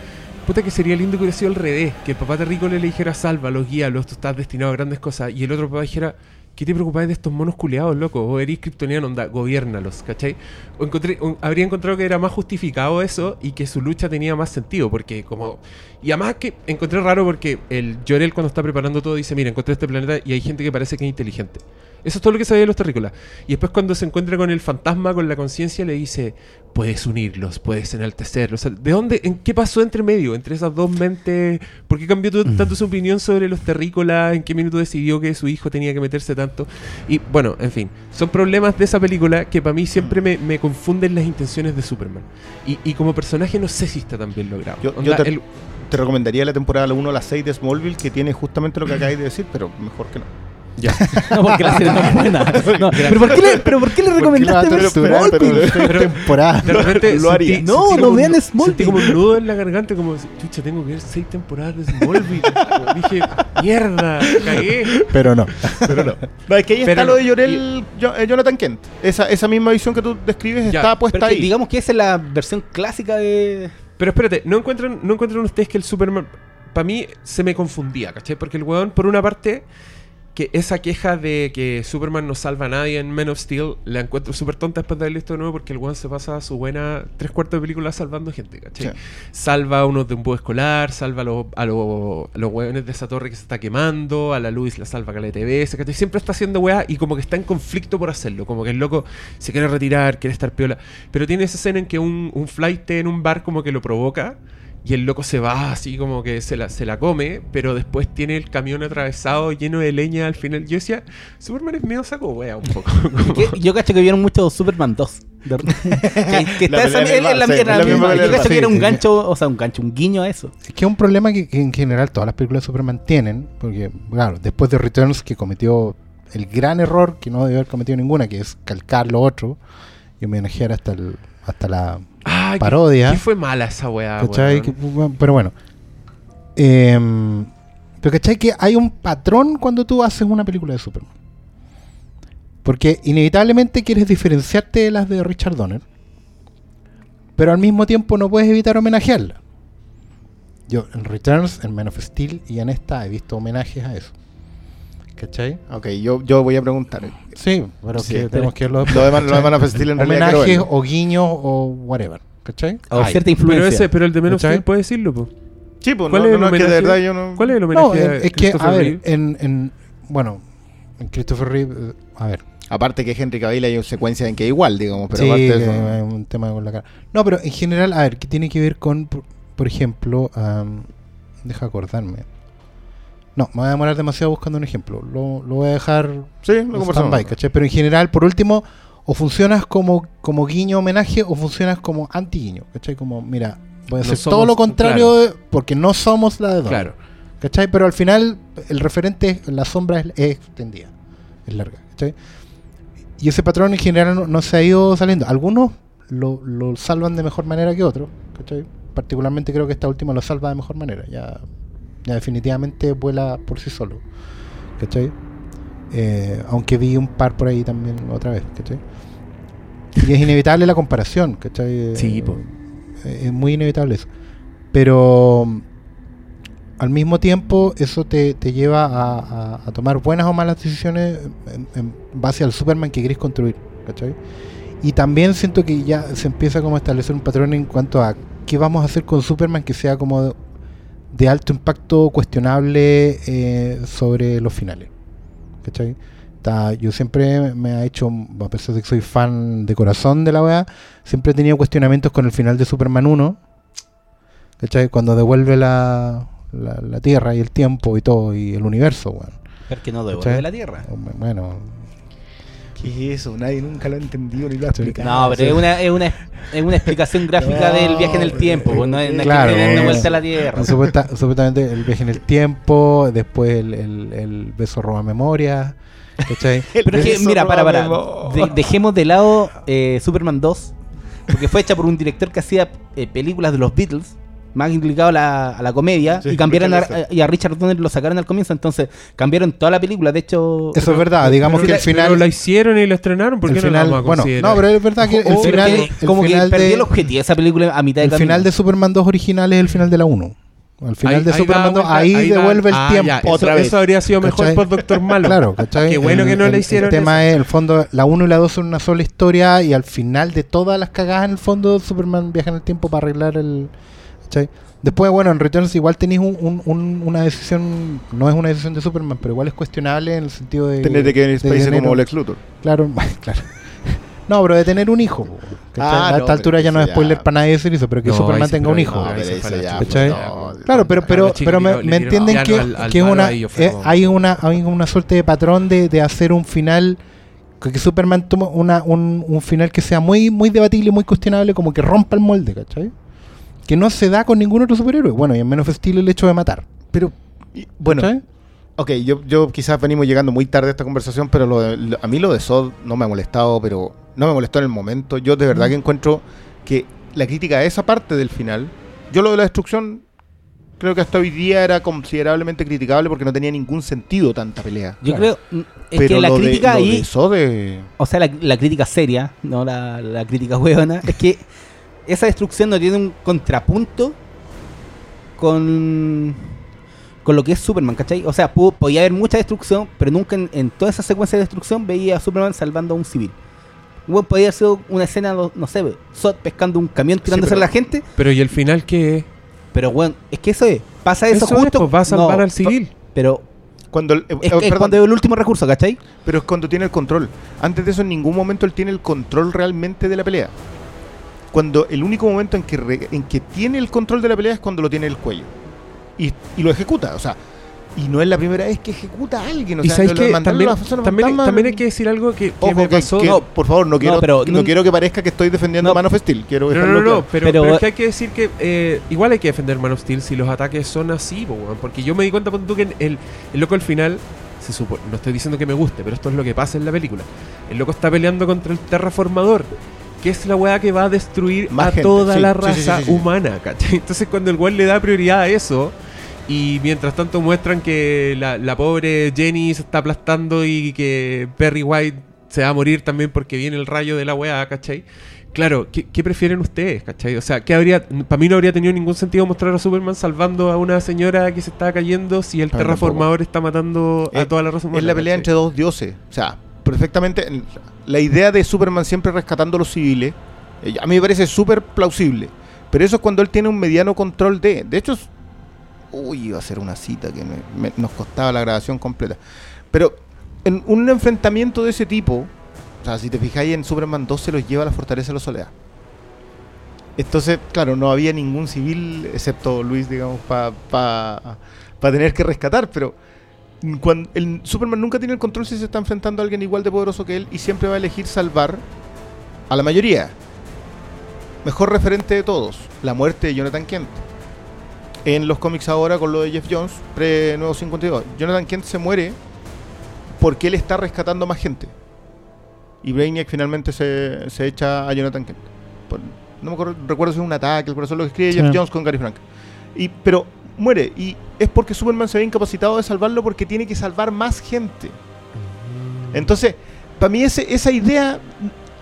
puta que sería lindo que hubiera sido al revés, que el papá terrible le dijera, sálvalos, guíalos, tú estás destinado a grandes cosas, y el otro papá dijera, ¿qué te preocupáis de estos monos culeados, loco? O eres kryptoniano, onda, gobiérnalos, ¿cachai? O encontré, habría encontrado que era más justificado eso y que su lucha tenía más sentido, porque como... Y además que encontré raro porque el Jorel cuando está preparando todo dice, mira, encontré este planeta y hay gente que parece que es inteligente. Eso es todo lo que sabía de los terrícolas. Y después cuando se encuentra con el fantasma, con la conciencia, le dice, puedes unirlos, puedes enaltecerlos. ¿De dónde, en qué pasó entre medio, entre esas dos mentes? ¿Por qué cambió tu- tanto su opinión sobre los terrícolas? ¿En qué minuto decidió que su hijo tenía que meterse tanto? Y bueno, en fin, son problemas de esa película que para mí siempre me, me confunden las intenciones de Superman. Y, y como personaje no sé si está tan bien logrado. Yo- yo Onda, te- el- Te recomendaría la temporada 1 a la 6 de Smallville, que tiene justamente lo que acabáis de decir, pero mejor que no. Ya. No, porque la serie no es buena. No, pero, ¿por qué le, ¿Pero por qué le recomendaste ver Smallville? Pero- temporada. De repente Lo sentí- haría. No, sentí no como vean Smallville. Sentí como un nudo en la garganta, como, chucha, tengo que ver seis temporadas de Smallville. Dije, mierda, cagué. Pero no. Pero no. No, es que ahí Pero está no. lo de Llorel, Jo- eh, Jonathan Kent. Esa, esa misma visión que tú describes Ya, está puesta ahí. digamos que esa es la versión clásica de. Pero espérate, ¿no encuentran, ¿no encuentran ustedes que el Superman... Para mí se me confundía, ¿cachai? Porque el weón, por una parte, que esa queja de que Superman no salva a nadie en Man of Steel, la encuentro súper tonta después de haber visto de nuevo porque el weón se pasa su buena tres cuartos de película salvando gente, ¿cachai? Sí. Salva a unos de un bus escolar, salva a los, a los, a los weones de esa torre que se está quemando, a la Luis la salva a la TVS, ¿cachai? Siempre está haciendo weá y como que está en conflicto por hacerlo, como que el loco se quiere retirar, quiere estar piola. Pero tiene esa escena en que un, un flight en un bar como que lo provoca y el loco se va así como que se la, se la come, pero después tiene el camión atravesado lleno de leña al final. Yo decía, Superman es medio saco wea un poco. Como- Que- Yo cacho que vieron mucho Superman 2. De- que, que La está esa- en la- sí, la misma en Yo cacho que era Sí, un sí, gancho, o sea, un gancho, un guiño a eso. Es que es un problema que, que en general todas las películas de Superman tienen, porque, claro, después de Returns, que cometió el gran error que no debió haber cometido ninguna, que es calcar lo otro y homenajear hasta, el, hasta la Ah, parodia. qué fue mala esa weá, ¿Cachai? Que, pero bueno. Em, pero ¿cachai? Que hay un patrón cuando tú haces una película de Superman. Porque inevitablemente quieres diferenciarte de las de Richard Donner. Pero al mismo tiempo no puedes evitar homenajearla. Yo en Returns, en Man of Steel y en esta he visto homenajes a eso. ¿Cachai? Ok, yo, yo voy a preguntar. Sí, pero Sí, que pero tenemos que verlo Lo de Man, lo de Man of Steel en realidad Homenajes o guiños o whatever. ¿Cachai? O Ay, cierta influencia. Pero, ese, pero el de menos ¿Cachai? puede decirlo, po. Sí, pues ¿Cuál no, es no, el no, es que de homenaje? verdad yo no... ¿Cuál es el homenaje No, en- a es que, a ver, en, en- bueno, en Christopher Reeve, a ver, Aparte que Henry Cavill hay secuencias en que igual, digamos, pero sí, aparte de que eso... hay un tema con la cara. No, pero en general, a ver, ¿qué tiene que ver con, por, por ejemplo, am, deja acordarme. No, me voy a demorar demasiado buscando un ejemplo. Lo, lo voy a dejar Sí, lo conversamos. ¿cachai? Pero en general, por último, o funcionas como, como guiño homenaje o funcionas como anti-guiño, ¿cachai? Como, mira, voy a No hacer somos- todo lo contrario claro. de- porque no somos la de Don. Claro. ¿Cachai? Pero al final el referente, la sombra es, es extendida, es larga, ¿cachai? Y ese patrón en general no, no se ha ido saliendo. Algunos lo, lo salvan de mejor manera que otros, ¿cachai? Particularmente creo que esta última lo salva de mejor manera. Ya, ya definitivamente vuela por sí solo, ¿cachai? Eh, aunque vi un par por ahí también otra vez, ¿cachai? Y es inevitable la comparación, ¿cachai? Sí, Eh, es muy inevitable eso. Pero mm, al mismo tiempo eso te, te lleva a, a- a tomar buenas o malas decisiones en, en base al Superman que querés construir, ¿cachai? Y también siento que ya se empieza como a establecer un patrón en cuanto a qué vamos a hacer con Superman que sea como de, alto impacto cuestionable eh, sobre los finales, ¿cachai? Está- yo siempre me ha hecho, a pesar de que soy fan de corazón de la weá, siempre he tenido cuestionamientos con el final de Superman 1, ¿cachai? Cuando devuelve la, la, la Tierra y el tiempo y todo, y el universo, weón. Porque no devuelve ¿Cachai? la tierra. Bueno, ¿Qué es eso? Nadie nunca lo ha entendido ni lo ha explicado. No, pero es una, es una, es una explicación gráfica No, del viaje en el tiempo. No es, no es Claro, que eh, una vuelta a la tierra. supuesta- supuestamente el viaje en el tiempo, después el, el, el beso roba memoria, ¿cachai? Pero es que, mira, para, para. de- dejemos de lado eh, Superman 2, porque fue hecha por un director que hacía eh, películas de los Beatles, más implicado a la, a la comedia, Sí, y cambiaron a, y a Richard Donner lo sacaron al comienzo, entonces cambiaron toda la película. De hecho, Eso es verdad, digamos Pero que la- el final... pero la hicieron y la estrenaron, ¿por el qué no la final, vamos a bueno, no, pero es verdad que el pero final, que el como final que perdió de, el objetivo esa película a mitad de el camino. final de Superman 2 original es el final de la 1. Al final Ahí- de ahí Superman da 2, vuelta- ahí, ahí da- devuelve el Ah, tiempo. ya, Otra eso, vez. eso habría sido mejor ¿Cachai? por Doctor Malo. Claro, ¿cachai? Qué bueno El- que no el- le hicieron El tema eso. es, el fondo, la 1 y la 2 son una sola historia y al final de todas las cagadas en el fondo, Superman viaja en el tiempo para arreglar el... ¿cachai? Después, bueno, en Returns igual tenéis un- un- un- una decisión, no es una decisión de Superman, pero igual es cuestionable en el sentido de... Tener de Kevin Spacey tener como Lex Luthor. Claro, claro. No, pero de tener un hijo. Ah, a no, esta altura ya no es ya- spoiler para nadie decir eso, pero que No, Superman tenga un hijo. Claro, pero, pero, pero me, entienden que, al- que una, eh, hay una hay una suerte de patrón de, de hacer un final que que Superman toma una, un, un final que sea muy muy debatible, muy cuestionable, como que rompa el molde, ¿cachai? Que no se da con ningún otro superhéroe. Bueno, y en menos Steel el hecho de matar. Pero, y- bueno, ¿cachai? Ok, yo, yo quizás venimos llegando muy tarde a esta conversación, pero lo de- lo- a mí lo de Sod no me ha molestado, pero no me molestó en el momento. Yo de verdad que encuentro que la crítica a esa parte del final, yo lo de la destrucción creo que hasta hoy día era considerablemente criticable porque no tenía ningún sentido tanta pelea. Yo creo mm, es pero que la lo de- crítica lo ahí, de Sod es- o sea, la, la crítica seria, no la, la crítica huevona, es que esa destrucción no tiene un contrapunto con con lo que es Superman, ¿cachai? O sea, pudo- podía haber mucha destrucción, pero nunca en, en toda esa secuencia de destrucción veía a Superman salvando a un civil. Bueno, podía haber sido una escena, no no sé, Zod pescando un camión tirándose pero- a la gente, Pero ¿y el final qué es? pero bueno, es que eso es, pasa eso, Eso es, justo. pues, va a salvar no, al civil. Pero Cuando, el- eh, es, eh, es perdón, cuando es el último recurso, ¿cachai? pero es cuando tiene el control. Antes de eso, en ningún momento él tiene el control realmente de la pelea. Cuando el único momento en que, re- en que tiene el control de la pelea es cuando lo tiene en el cuello. Y, y lo ejecuta, o sea, y no es la primera vez que ejecuta a alguien. O y sea, de que también, también, también hay que decir algo que, que Ojo, me que- pasó. que, No, por favor, no quiero, pero no, no- quiero que parezca que estoy defendiendo No. a Man of Steel. Quiero No, no, no, no, claro. pero, Pero- pero es que hay que decir que eh, igual hay que defender Man of Steel si los ataques son así, porque yo me di cuenta ponte tú, que el, el loco al final, se supo, no estoy diciendo que me guste, pero esto es lo que pasa en la película. El loco está peleando contra el terraformador, que es la weá que va a destruir Más a gente, toda sí, la raza sí, sí. humana, ¿cachai? Entonces cuando el weón le da prioridad a eso, y mientras tanto muestran que la, la pobre Jenny se está aplastando y que Perry White se va a morir también porque viene el rayo de la weá, ¿cachai? Claro, ¿qué, qué prefieren ustedes, cachai? O sea, ¿qué habría, para mí no habría tenido ningún sentido mostrar a Superman salvando a una señora que se está cayendo si el terraformador está matando a Es- toda la raza humana. Es la pelea ¿cachai? entre dos dioses. O sea, perfectamente. en- La idea de Superman siempre rescatando a los civiles, eh, a mí me parece súper plausible. Pero eso es cuando él tiene un mediano control de. De hecho, uy, iba a ser una cita que nos costaba la grabación completa. Pero en un enfrentamiento de ese tipo, o sea, si te fijáis en Superman 2, se los lleva a la fortaleza de la soledad. Entonces, claro, no había ningún civil, excepto Luis, digamos, para tener que rescatar, pero cuando el Superman nunca tiene el control si se está enfrentando a alguien igual de poderoso que él y siempre va a elegir salvar a la mayoría. Mejor referente de todos, la muerte de Jonathan Kent. En los cómics ahora con lo de Jeff Jones, pre-Nuevo 52, Jonathan Kent se muere porque él está rescatando más gente. Y Brainiac finalmente se, se echa a Jonathan Kent. Por- no me acuerdo, recuerdo si es un ataque, el corazón lo que escribe Sí. Jeff Jones con Gary Frank. Y, pero muere. Y es porque Superman se ve incapacitado de salvarlo porque tiene que salvar más gente. Entonces, para mí ese, esa idea,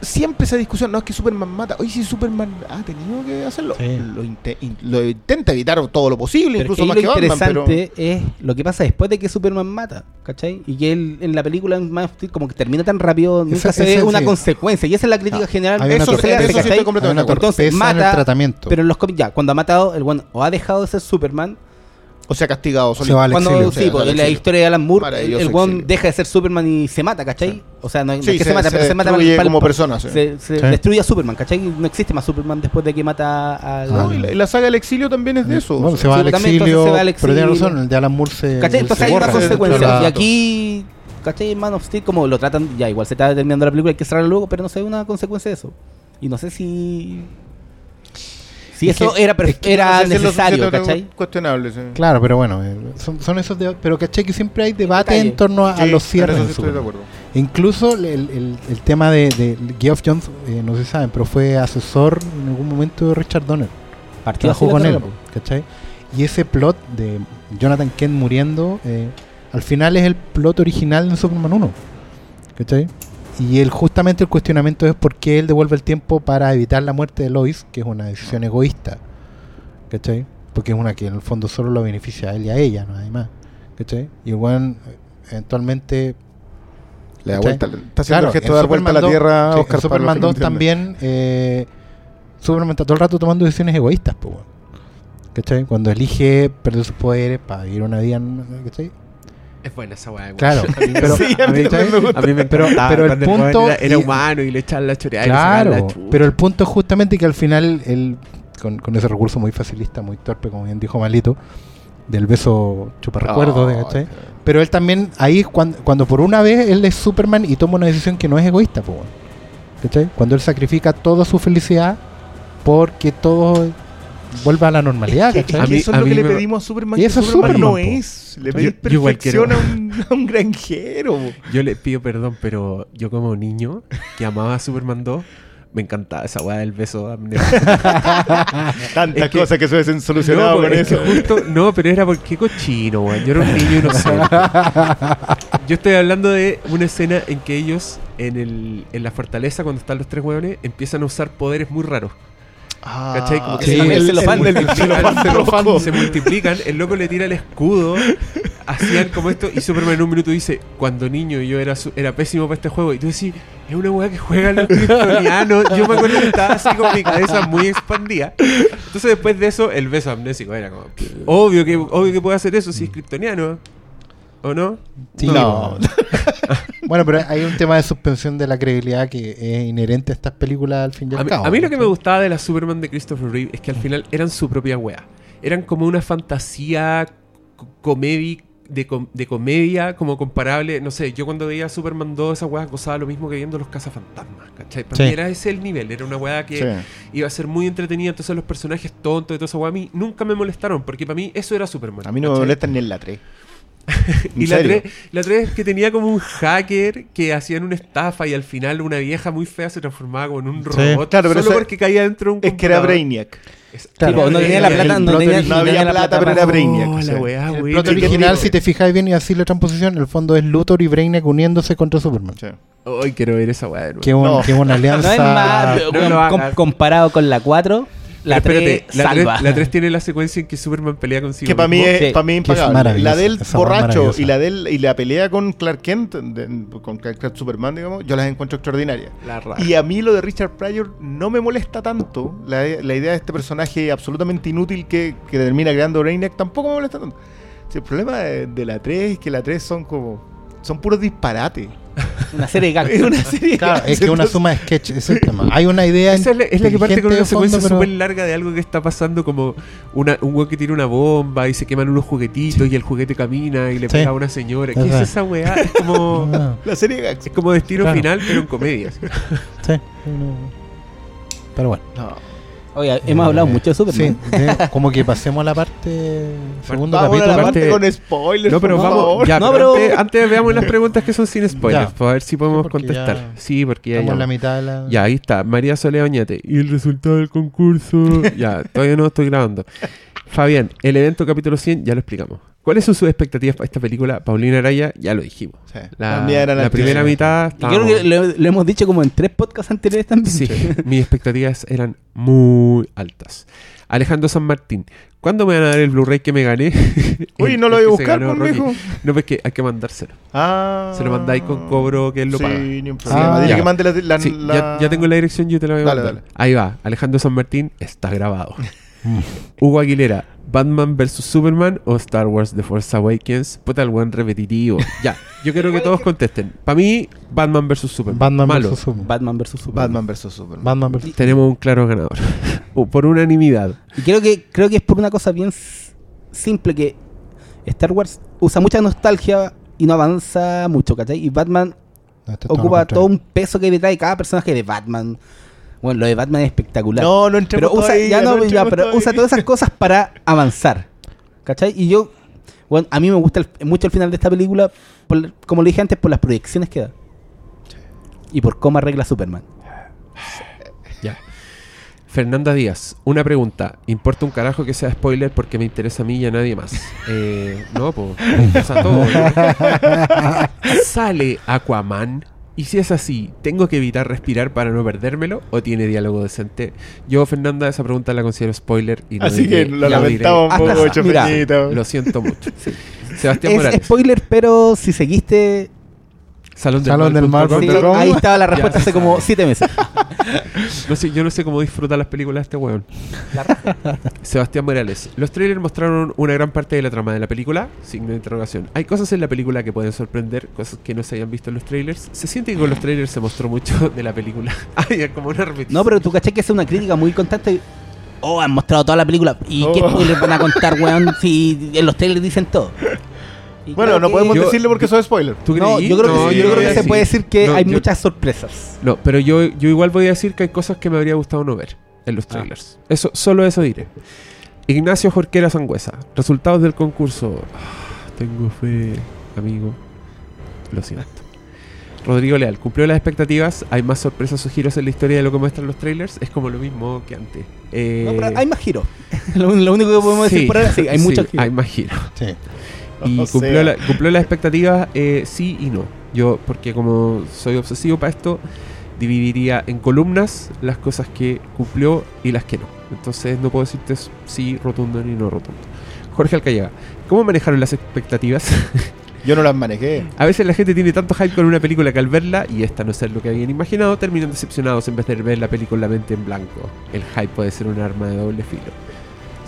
siempre esa discusión, no es que Superman mata. Oye, si Superman ha tenido que hacerlo, Sí. lo, inte- lo intenta evitar todo lo posible, Pero incluso más ahí que lo Batman. Pero... interesante es lo que pasa después de que Superman mata, ¿cachai? Y que él en la película como que termina tan rápido, nunca Esa- se ve una sí. consecuencia. Y esa es la crítica Ah, general. hay Eso, se hace, eso sí. Entonces, torpeza en el mata, tratamiento. Pero en los cómics, ya, cuando ha matado, el bueno, o ha dejado de ser Superman, O sea, castigado. Se va al cuando exilio. sí, pues, al en la historia de Alan Moore, el, el deja de ser Superman y se mata, ¿cachai? O sea, no, no Sí, es que se, se- mata, pero se se mata destruye para- como persona, sí. Se, se Sí. destruye a Superman, ¿cachai? No existe más Superman después de que mata al... No, y la, y la saga del exilio también es de eso. Bueno, O se sea, va sí, al exilio, se va al pero tiene razón, el de Alan Moore se, ¿Cachai? se Entonces hay borra una consecuencia. Y aquí, ¿cachai? En Man of Steel, como lo tratan, ya igual se está terminando la película, hay que cerrarlo luego, pero no se ve una consecuencia de eso. Y no sé si. Si Es eso que- era, per- es que era no sé necesario, ¿cachai? Cuestionable, sí. Claro, pero bueno, eh, son, son esos de, pero caché que siempre hay debate en torno a, los cierres. eso de sí estoy de acuerdo. Incluso el, el- el tema de, de Geoff Jones, eh, no sé si saben, pero fue asesor en algún momento de Richard Donner. Partió Trabajó con él. ¿cachai? Y ese plot de Jonathan Kent muriendo, eh, al final es el plot original de Superman 1. ¿Cachai? Y él, justamente el cuestionamiento es por qué él devuelve el tiempo para evitar la muerte de Lois, que es una decisión egoísta. ¿Cachai? Porque es una que en el fondo solo lo beneficia a él y a ella, no hay más. ¿Cachai? Y el eventualmente Le da vuelta, está haciendo Claro, el gesto de dar vuelta a la Superman 2, tierra sí, a Oscar Superman Pablo, 2 que no entiende. también eh, Superman está todo el rato tomando decisiones egoístas, weón. ¿cachai? Cuando elige perder sus poderes para vivir una vida, ¿cachai? Es buena esa weá. Claro, A mí me- pero, Sí, a mí ¿cachai? también me gusta. A mí me Pero- pero el punto era, era humano y le echaban la choreada Claro, la pero el punto es justamente que al final él, con, con ese recurso muy facilista, muy torpe, como bien dijo Malito, del beso chuparrecuerdo, Oh, ¿cachai? Pero él también, ahí es cuando, cuando por una vez él es Superman y toma una decisión que no es egoísta. ¿cachai? Cuando él sacrifica toda su felicidad porque todos vuelva a la normalidad, ¿cachai? A mí- eso es a lo que le me- pedimos a Superman. Y que eso es Superman Superman, no es. Le Yo- pedís yo igual perfección quiero- a un, a un granjero. Yo le pido perdón, pero yo como niño que amaba a Superman 2, me encantaba esa weá del beso. Tantas Es que- cosas que se hubiesen solucionado no, con es que eso. justo, no, pero era porque cochino, weón. Yo era un niño inocente. Yo estoy hablando de una escena en que ellos, en, el, en la fortaleza, cuando están los tres weones, empiezan a usar poderes muy raros. ¿Cachai? Como que Sí, se, el multiplican, celofán se el loco le tira el escudo, hacían como esto, y Superman en un minuto dice, cuando niño yo era, su- era pésimo para este juego, y tú decís, es una weá que juegan los kryptonianos, yo me acuerdo que estaba así con mi cabeza muy expandida. Entonces después de eso, el beso amnésico era como, obvio que, obvio que puede hacer eso si es kryptoniano, ¿o no? Sí, No. Bueno, pero hay un tema de suspensión de la credibilidad que es inherente a estas películas al fin y al A mí, cabo. a mí lo que me gustaba de la Superman de Christopher Reeve es que al final eran su propia wea. Eran como una fantasía co- comedi- de, com- de comedia como comparable. No sé, yo cuando veía Superman 2, esa wea gozaba lo mismo que viendo Los Cazafantasmas. ¿Cachai? Para Sí. mí era ese el nivel. Era una wea que Sí. iba a ser muy entretenida. Entonces los personajes tontos y todo esa wea a mí nunca me molestaron. Porque para mí eso era Superman. A mí no me ¿cachai? molestan ni en la 3. Y la 3, la 3 que tenía como un hacker que hacían una estafa y al final una vieja muy fea se transformaba como en un robot. Claro, pero solo eso- porque caía dentro de un Es que era. Brainiac. Es- Claro, Tipo, no tenía la plata, no tenía, no había la plata, pero era Brainiac. Oh, sí. la weá, El plot Qué original, si te fijáis bien y así la transposición, en el fondo es Luthor y Brainiac uniéndose contra Superman. Sí. Ay, quiero ver esa weá. Que, un- No. una No alianza. es más, no hagas. com- comparado con la 4, la Pero 3 espérate, la salva. 3, la 3 tiene la secuencia en que Superman pelea consigo. Que para mí es, Sí. para mí impagable. la del borracho y la del y la pelea con Clark Kent, de- con Clark Kent Superman, digamos, yo las encuentro extraordinarias. La. Y a mí lo de Richard Pryor no me molesta tanto. La, la idea de este personaje absolutamente inútil que, que termina creando Brainiac tampoco me molesta tanto. Si el problema de, de la 3 es que la 3 son como. Son puros disparates. Una serie de gags. Es una serie. Claro, es que una suma de sketch, ese es el tema. Hay una idea. Esa es la, es la que parte con una de fondo, secuencia pero- súper larga de algo que está pasando como una, un weón que tiene una bomba y se queman unos juguetitos y el juguete camina y le Sí. pega a una señora. ¿Qué es esa weá? Es como... La serie de gags. Es como destino Claro. final, pero en comedia. sí. no. Pero bueno. No. Oye, hemos hablado mucho de Superman. Sí, de- como que pasemos a la parte. Segundo Vamos a capítulo. la parte- parte con spoilers. No, pero por vamos. favor. Ya, No, pero pero- Antes, antes veamos las preguntas que son sin spoilers. Ya. Para ver si podemos Sí, contestar. ya Sí, porque ya. Estamos en ya- la mitad de la. Ya, ahí está. María Soledad Oñate. Y el resultado del concurso. ya, todavía no estoy grabando. Fabián, el evento capítulo 100, ya lo explicamos. ¿Cuáles son sus expectativas para esta película? Paulina Araya, ya lo dijimos. Sí. La, primera mitad. Y creo que lo, lo hemos dicho como en tres podcasts anteriores también. Sí, mis expectativas eran muy altas. Alejandro San Martín, ¿cuándo me van a dar el Blu-ray que me gané? Uy, no lo voy a buscar, pues, mijo. No, pues que hay que mandárselo. Ah. Se lo mandáis con cobro que él lo sí, paga. ni un problema. Ah, Dile ya. que mande la. la- Sí, la- ya, ya tengo la dirección, yo te la voy a Dale, mandar. dale. Ahí va, Alejandro San Martín está grabado. Hugo Aguilera, Batman vs Superman o Star Wars The Force Awakens. Puta el buen repetitivo. Ya, yo quiero que todos contesten. Para mí, Batman vs Superman. Batman Malo. vs Superman. Batman vs Superman. Batman vs Superman. Batman vs. Tenemos un claro ganador. O por unanimidad. Y creo que, creo que es por una cosa bien simple que Star Wars usa mucha nostalgia y no avanza mucho, ¿cachai? Y Batman No, este ocupa todo un peso que detrae cada personaje de Batman. Bueno, lo de Batman es espectacular. No, no entremos pero usa, todavía, ya no, no ya, entremos pero todavía. usa todas esas cosas para avanzar. ¿Cachai? Y yo, bueno, a mí me gusta el- mucho el final de esta película, por- como le dije antes, por las proyecciones que da. Y por cómo arregla Superman. Ya. Fernanda Díaz, una pregunta. ¿Importa un carajo que sea spoiler porque me interesa a mí y a nadie más? Eh, no, pues. Me interesa a todos, ¿no? ¿Sale Aquaman? Y si es así, ¿tengo que evitar respirar para no perdérmelo? ¿O tiene diálogo decente? Yo, Fernanda, esa pregunta la considero spoiler. Y no Así diré- que lo lamentamos un poco, mira. Lo siento mucho. Sebastián Es Morales. spoiler, pero si seguiste... Salón del Salón del com. sí, ahí estaba la respuesta hace como siete meses. No sé, yo no sé cómo disfruta las películas de este weón. Sebastián Morales. Los trailers mostraron una gran parte de la trama de la película. Signo de interrogación. Hay cosas en la película que pueden sorprender, cosas que no se hayan visto en los trailers. Se siente que con los trailers se mostró mucho de la película. Ay, es como una repetición. No, pero tú caché que es una crítica muy constante. Oh, han mostrado toda la película. ¿Y qué Oh. spoilers van a contar, weón? Si en los trailers dicen todo. Y Bueno, no podemos Yo- decse porque eso es spoiler. ¿Tú No, yo creo que, No, sí, yo creo voy a que se decir- puede decir que No, hay yo- muchas sorpresas. No, pero yo, yo igual voy a decir que hay cosas que me habría gustado no ver. en los trailers. Eso, solo eso diré. Ignacio Jorquera Sangüesa. Resultados del concurso. Ah, tengo fe, amigo. Lo siento. Rodrigo Leal, ¿cumplió las expectativas? ¿Hay más sorpresas o giros en la historia de lo que muestran los trailers? Es como lo mismo que antes. Eh, No, pero hay más giros. lo, lo único que podemos decir sí, por ahora, sí, hay sí, muchos giros. Hay más giros. Sí. Y O cumplió, sea. la- cumplió las expectativas, eh, sí y no. Yo, porque como soy obsesivo para esto, dividiría en columnas las cosas que cumplió y las que no. Entonces no puedo decirte sí rotundo ni no rotundo. Jorge Alcayaga, ¿cómo manejaron las expectativas? Yo no las manejé. A veces la gente tiene tanto hype con una película que al verla, y esta no es lo que habían imaginado, terminan decepcionados en vez de ver la película la mente en blanco. El hype puede ser un arma de doble filo.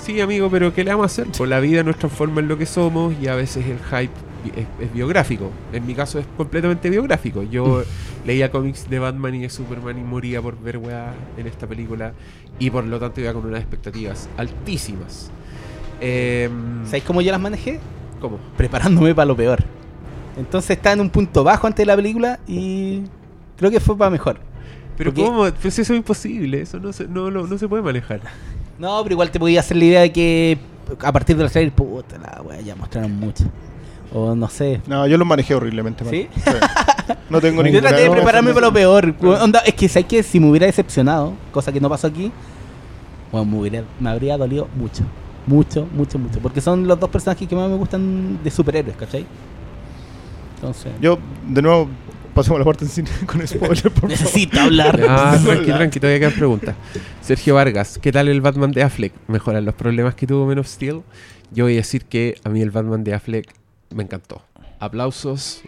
Sí, amigo, pero ¿qué le vamos a hacer? Por la vida nos transforma en lo que somos y a veces el hype es, es biográfico. En mi caso es completamente biográfico. Yo leía cómics de Batman y de Superman y moría por ver weá en esta película y por lo tanto iba con unas expectativas altísimas. Em, ¿Sabéis cómo yo las manejé? ¿Cómo? Preparándome para lo peor. Entonces estaba en un punto bajo antes de la película y creo que fue para mejor. Pero Porque- ¿cómo? Pues eso es imposible, eso no se, no, lo- no se puede manejar. No, pero igual te podía hacer la idea de que a partir de los trailers, puta la wea, ya mostraron mucho. O no sé. No, yo los manejé horriblemente mal. ¿Sí? No tengo Yo ninguna traté de prepararme para lo peor. Onda, es que sabes que si me hubiera decepcionado, cosa que no pasó aquí, bueno, me, hubiera- me habría dolido mucho. Mucho, mucho, mucho. Porque son los dos personajes que más me gustan de superhéroes, ¿cachai? Entonces. Yo, de nuevo, pasemos a la parte en cine con spoiler, por favor. necesito hablar. Ah, tranqui, tranqui, todavía quedan preguntas. Sergio Vargas, ¿qué tal el Batman de Affleck? ¿Mejoran los problemas que tuvo Men of Steel? Yo voy a decir que a mí el Batman de Affleck me encantó. Aplausos.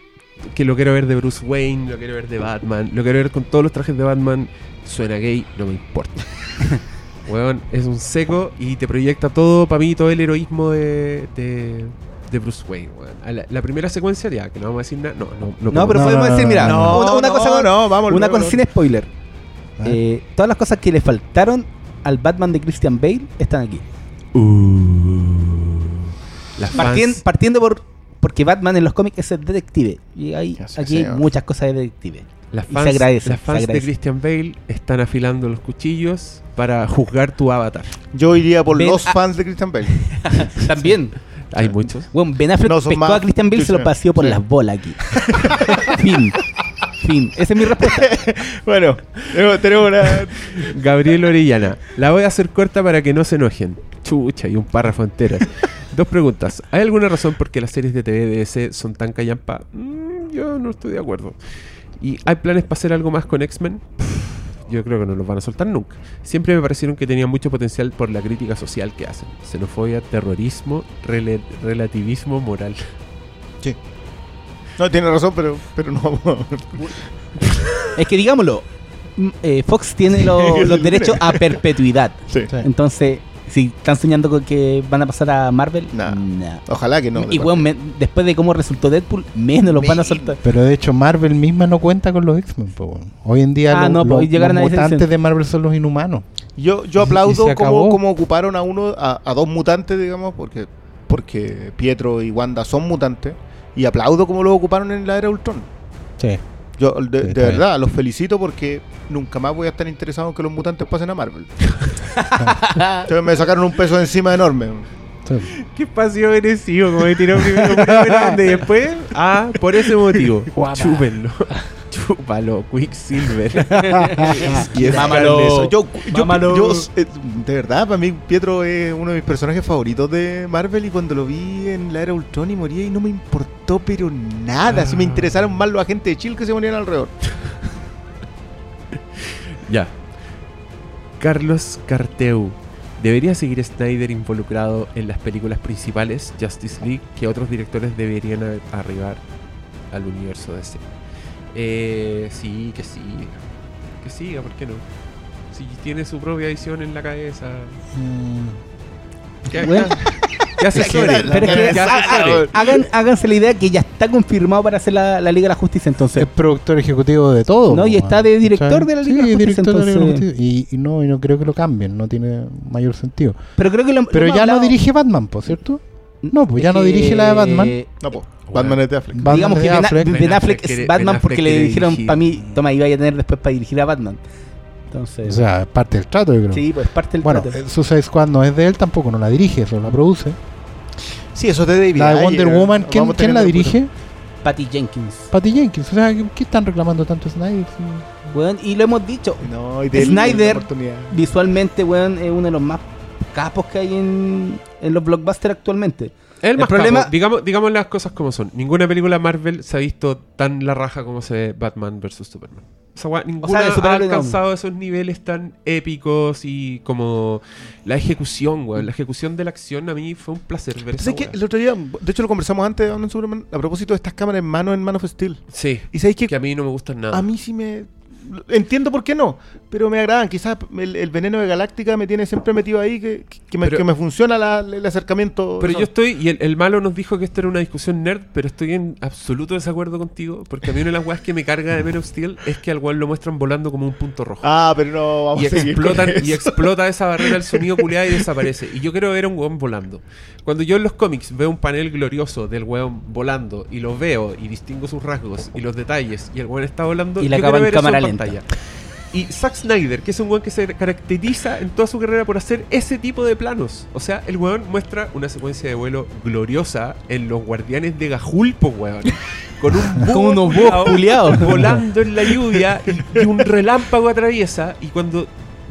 Que lo quiero ver de Bruce Wayne, lo quiero ver de Batman, lo quiero ver con todos los trajes de Batman. Suena gay, no me importa. Weón, es un seco y te proyecta todo, para mí, todo el heroísmo de, de, de Bruce Wayne. weón. La, la primera secuencia, ya, que no vamos a decir nada. No, no, no. No, pero No, podemos no, decir, no, mira, no, una, una no, cosa, con- no, vamos una no. sin spoiler. Ah. Eh, todas las cosas que le faltaron al Batman de Christian Bale están aquí. Las Partien- partiendo por porque Batman en los cómics es el detective. Y hay aquí hay señor. muchas cosas de detective. Las Y fans, se agradece, las se fans de agradece. Christian Bale están afilando los cuchillos para juzgar tu avatar. Yo iría por Ven los a- fans de Christian Bale. También. Hay muchos. Bueno, Ben Affleck No, son pescó más- a Christian Bale y se lo paseó por sí. las bolas aquí. fin. Fin. Esa es mi respuesta. bueno, tenemos, tenemos una. Gabriel Orellana. La voy a hacer corta para que no se enojen. Chucha, y un párrafo entero. Dos preguntas. ¿Hay alguna razón por qué las series de TV de DC son tan callampa? Mm, yo no estoy de acuerdo. ¿Y hay planes para hacer algo más con X-Men? Pff, Yo creo que no los van a soltar nunca. Siempre me parecieron que tenían mucho potencial por la crítica social que hacen. Xenofobia, terrorismo, rele- relativismo moral. No, tiene razón, pero, pero no vamos. es que digámoslo, eh, Fox tiene lo- los derechos a perpetuidad. Sí. Sí. Entonces, si están soñando con que van a pasar a Marvel, Nah. nah. Ojalá que no. y bueno, me- después de cómo resultó Deadpool, menos los van a soltar. Pero de hecho Marvel misma no cuenta con los X-Men. Hoy en día Ah, lo- no, lo- pues, los a esa mutantes decisión. de Marvel son los inhumanos. Yo, yo aplaudo acabó. como ocuparon a uno, a, a dos mutantes, digamos, porque, porque Pietro y Wanda son mutantes. Y aplaudo como lo ocuparon en la era Ultron. Sí. Yo, de, verdad, los felicito porque nunca más voy a estar interesado en que los mutantes pasen a Marvel. Entonces me sacaron un peso de encima enorme. Qué pasivo agresivo, como me tiró primero una grande y después, ah, por ese motivo. Chúpenlo. Chúpalo, Quicksilver. y es Mámalo. Yo, yo, Mámalo. yo, eh, de verdad, para mí Pietro es uno de mis personajes favoritos de Marvel y cuando lo vi en la era Ultron y moría y no me importó pero nada, si me interesaron más los agentes de Chill que se morían alrededor. Ya. Carlos Carteu. ¿Debería seguir Snyder involucrado en las películas principales Justice League que otros directores deberían arribar al universo DC? Eh, sí, que sí. Que siga, ¿por qué no? Si tiene su propia visión en la cabeza. ¿Qué, Bueno. qué hagan, háganse la idea que ya está confirmado para hacer la, la Liga de la Justicia, entonces. Es productor ejecutivo de todo. No, y po, está de director de la Sí, Liga de la Justicia, director de la Liga de la entonces- Justicia. Y, y no, y no creo que lo cambien, no tiene mayor sentido. Pero creo que lo, Pero lo ya no dirige Batman, ¿por cierto? No, pues ya no dirige la de Batman. No, pues, Batman es de Affleck. Batman digamos que Ben, Affleck. Ben Ben Affleck Affleck quiere- es Batman Ben porque le dijeron para mí, toma, iba a tener después para dirigir a Batman. Entonces, O sea, es parte del trato, yo creo. sí, pues parte del bueno, trato. eh, Suicide Squad no es de él tampoco, no la dirige, solo la produce. Sí, eso es de David. La de Ayer. Wonder Woman, ¿quién, quién la dirige? Patty Jenkins. Patty Jenkins. O sea, ¿qué, están reclamando tanto Snyder? Sí. Weón, y lo hemos dicho, No, y de Snyder- visualmente, weón, es uno de los más capos que hay en, en los blockbusters actualmente. El, El más problema- capo. digamos, digamos las cosas como son. Ninguna película Marvel se ha visto tan la raja como se ve Batman vs Superman. Esa weá, ninguna de ha superhéroe no. alcanzado esos niveles tan épicos y como la ejecución, weón. La ejecución de la acción a mí fue un placer ver esa weá. El otro día, de hecho lo conversamos antes de Batman Superman, a propósito de estas cámaras en mano en Man of Steel. Sí, ¿Y sabéis qué? que a mí no me gustan nada. A mí sí me. Entiendo por qué no, pero me agradan. Quizás el, el veneno de Galáctica me tiene siempre metido ahí, que, que, me, Pero- que me funciona la- el acercamiento. Pero yo estoy, y el, el malo nos dijo que esto era una discusión nerd, pero estoy en absoluto desacuerdo contigo, porque a mí una de las weas que me carga de Men of Steel es que al weón lo muestran volando como un punto rojo. Ah, pero no, vamos y a explotan y explota esa barrera del sonido culiada y desaparece. Y yo quiero ver a un weón volando. Cuando yo en los cómics veo un panel glorioso del weón volando y lo veo y distingo sus rasgos y los detalles y el weón está volando, Y la cámara en lenta. Pantalla. Y Zack Snyder, que es un weón que se caracteriza en toda su carrera por hacer ese tipo de planos. O sea, el weón muestra una secuencia de vuelo gloriosa en los guardianes de Gajulpo, weón. Con un búho Con unos búhos culiados. volando en la lluvia y, y un relámpago atraviesa. Y cuando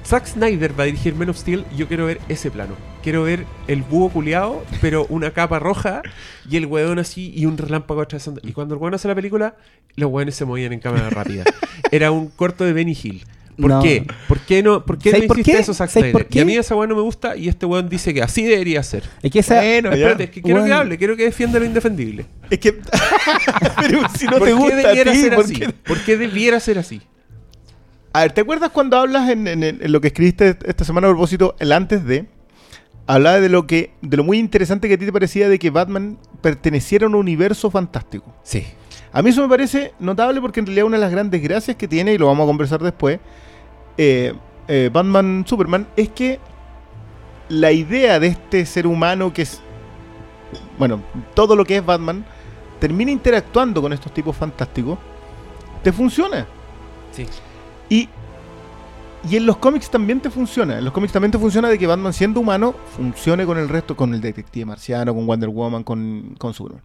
Zack Snyder va a dirigir Men of Steel, yo quiero ver ese plano. Quiero ver el búho culiado, pero una capa roja y el weón así y un relámpago atravesando. Y cuando el weón hace la película, los weones se movían en cámara rápida. Era un corto de Benny Hill. ¿Por No. qué? ¿Por qué no, por qué no ¿Sabes por hiciste qué? eso, Zack ¿Sabes Snyder? por Y a mí esa weón no me gusta y este weón dice que así debería ser. Es que esa, Bueno. Espérate, es que quiero que hable, quiero que defienda lo indefendible. Es que. pero si no ¿Por te qué gusta a debiera ti, ser ¿por así? qué? ¿Por qué debiera ser así? A ver, ¿te acuerdas cuando hablas en, en- en lo que escribiste esta semana a propósito, el antes de? Hablaba de lo que, de lo muy interesante que a ti te parecía de que Batman perteneciera a un universo fantástico. Sí. A mí eso me parece notable porque en realidad una de las grandes gracias que tiene, y lo vamos a conversar después, eh, eh, Batman Superman, es que la idea de este ser humano que es, bueno, todo lo que es Batman, termina interactuando con estos tipos fantásticos, te funciona. Sí. Y, y en los cómics también te funciona. En los cómics también te funciona de que Batman siendo humano funcione con el resto, con el detective marciano, con Wonder Woman, con, con Superman.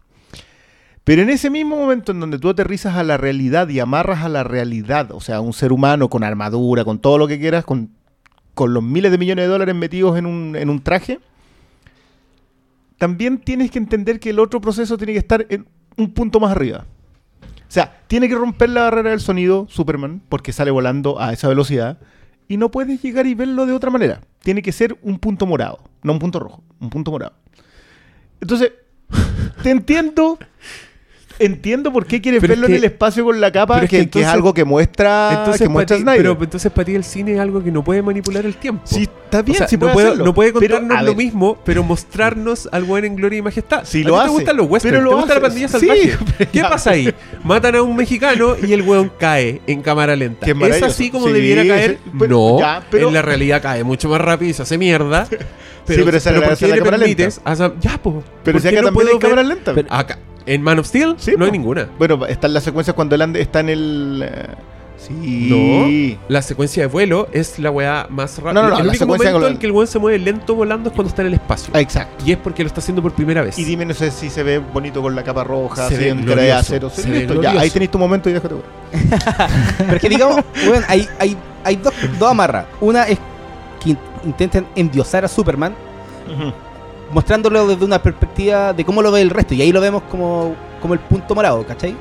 Pero en ese mismo momento en donde tú aterrizas a la realidad y amarras a la realidad, o sea, un ser humano con armadura, con todo lo que quieras, con, con los miles de millones de dólares metidos en un, en un traje, también tienes que entender que el otro proceso tiene que estar en un punto más arriba. O sea, tiene que romper la barrera del sonido Superman porque sale volando a esa velocidad y no puedes llegar y verlo de otra manera. Tiene que ser un punto morado, no un punto rojo, un punto morado. Entonces, te entiendo. Entiendo por qué quieres Pero es verlo que- en el espacio con la capa, pero es que, es algo que muestra, entonces, que para muestra ti, Snyder. pero entonces para ti el cine es algo que no puede manipular el tiempo. sí, está bien, O sea, sí no, puede no Pero, contarnos lo ver, mismo, pero mostrarnos al buen en gloria y majestad. Sí, ¿A lo ti hace, te gustan los westerns? pero lo ¿Te gusta hace. la pandilla Sí, salvaje? pero ¿Qué pasa ahí? Matan a un mexicano y el weón cae en cámara lenta. Es ¿Es maravilloso. así como Sí, debiera caer? sí, pero- no, ya, pero- en la realidad cae mucho más rápido y se hace mierda. Pero, pero esa la- ¿por qué le lenta. permites? a ya, po. Pero ¿Por si acá no también hay cámara lenta. Pero- Acá, en Man of Steel Sí, no hay ninguna. Bueno, están las secuencias cuando él anda- está en el. eh, sí. No, la secuencia de vuelo es la weá más rápida. No, no, no, el único momento en que el weón se mueve lento volando es cuando está en el espacio. Ah, exacto. Y es porque lo está haciendo por primera vez. Y dime, no sé si se ve bonito con la capa roja, Se ve en cara de glorioso, acero. se Sí, ve listo, ya, glorioso. ahí tenéis tu momento y déjate, weón. Pero es que digamos, weón, hay, hay, hay dos, dos amarras. Una es que in- intentan endiosar a Superman, mostrándolo desde una perspectiva de cómo lo ve el resto. Y ahí lo vemos como, como el punto morado, ¿cachai?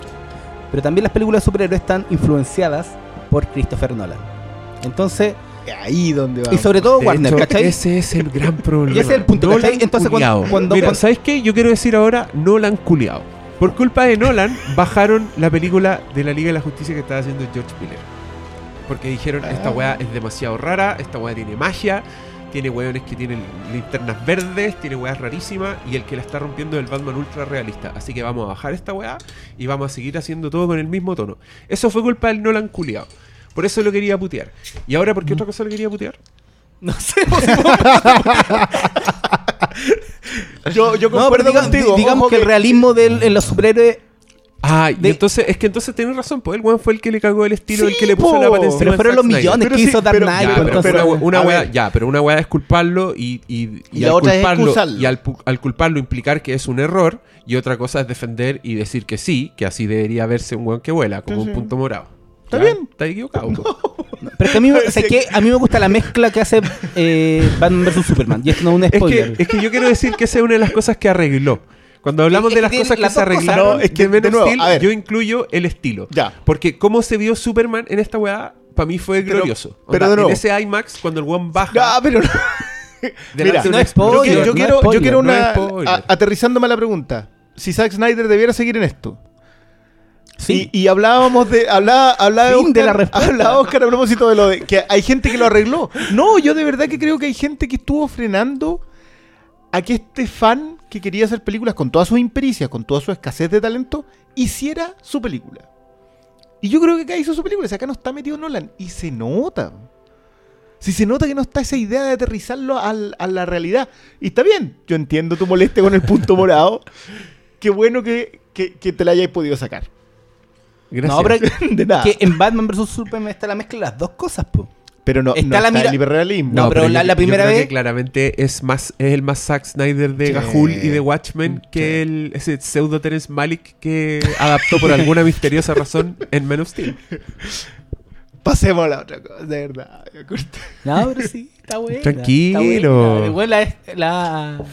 Pero también las películas de superhéroes están influenciadas por Christopher Nolan. Entonces, Ahí donde va. y sobre todo De Warner, hecho, ¿cachai? Ese es el gran problema. Y ese es el punto, Nolan ¿cachai? Entonces, cuando- culiao. cuando- Mira, cuando- ¿sabes qué? Yo quiero decir ahora Nolan culiao. Por culpa de Nolan, bajaron la película de la Liga de la Justicia que estaba haciendo George Miller. Porque dijeron, esta Ah. weá es demasiado rara, esta weá tiene magia, tiene weones que tienen linternas verdes, tiene weas rarísimas, y el que la está rompiendo es el Batman ultra realista. Así que vamos a bajar esta weá y vamos a seguir haciendo todo con el mismo tono. Eso fue culpa del Nolan culiao. Por eso lo quería putear. ¿Y ahora por qué otra cosa lo quería putear? No sé, Yo, yo No, concuerdo contigo. digamos ojo que el realismo del, en los superhéroes Ah, y De- entonces, es que entonces tenés razón, pues el weón fue el que le cagó el estilo, el que le puso po. la pata encima Pero al fueron los millones Pero que sí, hizo Dark pero- Knight. Ya, pues, pero, una, ya, pero una weá es culparlo y, y, Y al la otra es culparlo, y al, al culparlo implicar que es un error y otra cosa es defender y decir que sí, que así debería verse un weón que vuela, como Sí, un sí. punto morado. Está ¿Ya? bien. Está equivocado. Pero es que a mí, me- o sea, que a mí me gusta la mezcla que hace eh, Batman vs Superman. Y esto no es un es, spoiler. que, es que yo quiero decir que esa es una de las cosas que arregló. Cuando hablamos Es de las cosas que las se arreglaron, No, es que, de nuevo, Steel, yo incluyo el estilo. Ya. Porque cómo se vio Superman en esta weá, para mí fue Pero- glorioso. pero Onda, de nuevo. En ese IMAX, cuando el weón baja. Ah, pero no. Mira, no. Yo, quiero- yo no quiero, spoiler, yo quiero no una. a- aterrizándome a la pregunta. Si Zack Snyder debiera seguir en esto. Sí. Y, y hablábamos de. Hablaba, hablaba Fin Oscar, de la respuesta. hablaba Oscar a propósito de lo de que hay gente que lo arregló. No, yo de verdad que creo que hay gente que estuvo frenando a que este fan que quería hacer películas con todas sus impericias, con toda su escasez de talento, hiciera su película. Y yo creo que acá hizo su película. O sea, acá no está metido Nolan. Y se nota. Si se nota que no está esa idea de aterrizarlo al- a la realidad. Y está bien. Yo entiendo tu molestia con el punto morado. Qué bueno que, que- que te la hayáis podido sacar. Gracias. No, pero De nada. que en Batman vs Superman está la mezcla de las dos cosas, po. Pero no, Está no la está mira- el hiperrealismo. No, pero la- yo- la yo primera creo vez- que claramente es más es el más Zack Snyder de Sí. Gahul y de Watchmen que el, ese pseudo Terence Malick que adaptó por alguna misteriosa razón en Men of Steel. Pasemos a la otra cosa, de verdad. No, pero sí, está bueno. Tranquilo. Bueno, la, la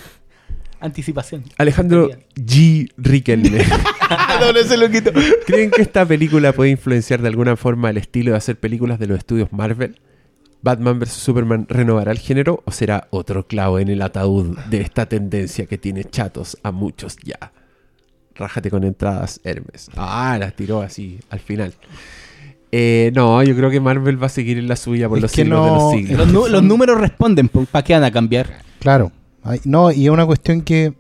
anticipación. Alejandro G. Riquelme. no, no se lo quito. ¿Creen que esta película puede influenciar de alguna forma el estilo de hacer películas de los estudios Marvel? ¿Batman vs. Superman renovará el género o será otro clavo en el ataúd de esta tendencia que tiene chatos a muchos ya? Rájate con entradas, Hermes. Ah, las tiró así al final. Eh, no, yo creo que Marvel va a seguir en la suya por Es los que siglos de los siglos. Los, números responden, ¿para qué van a cambiar? Claro. Ay, no, y es una cuestión que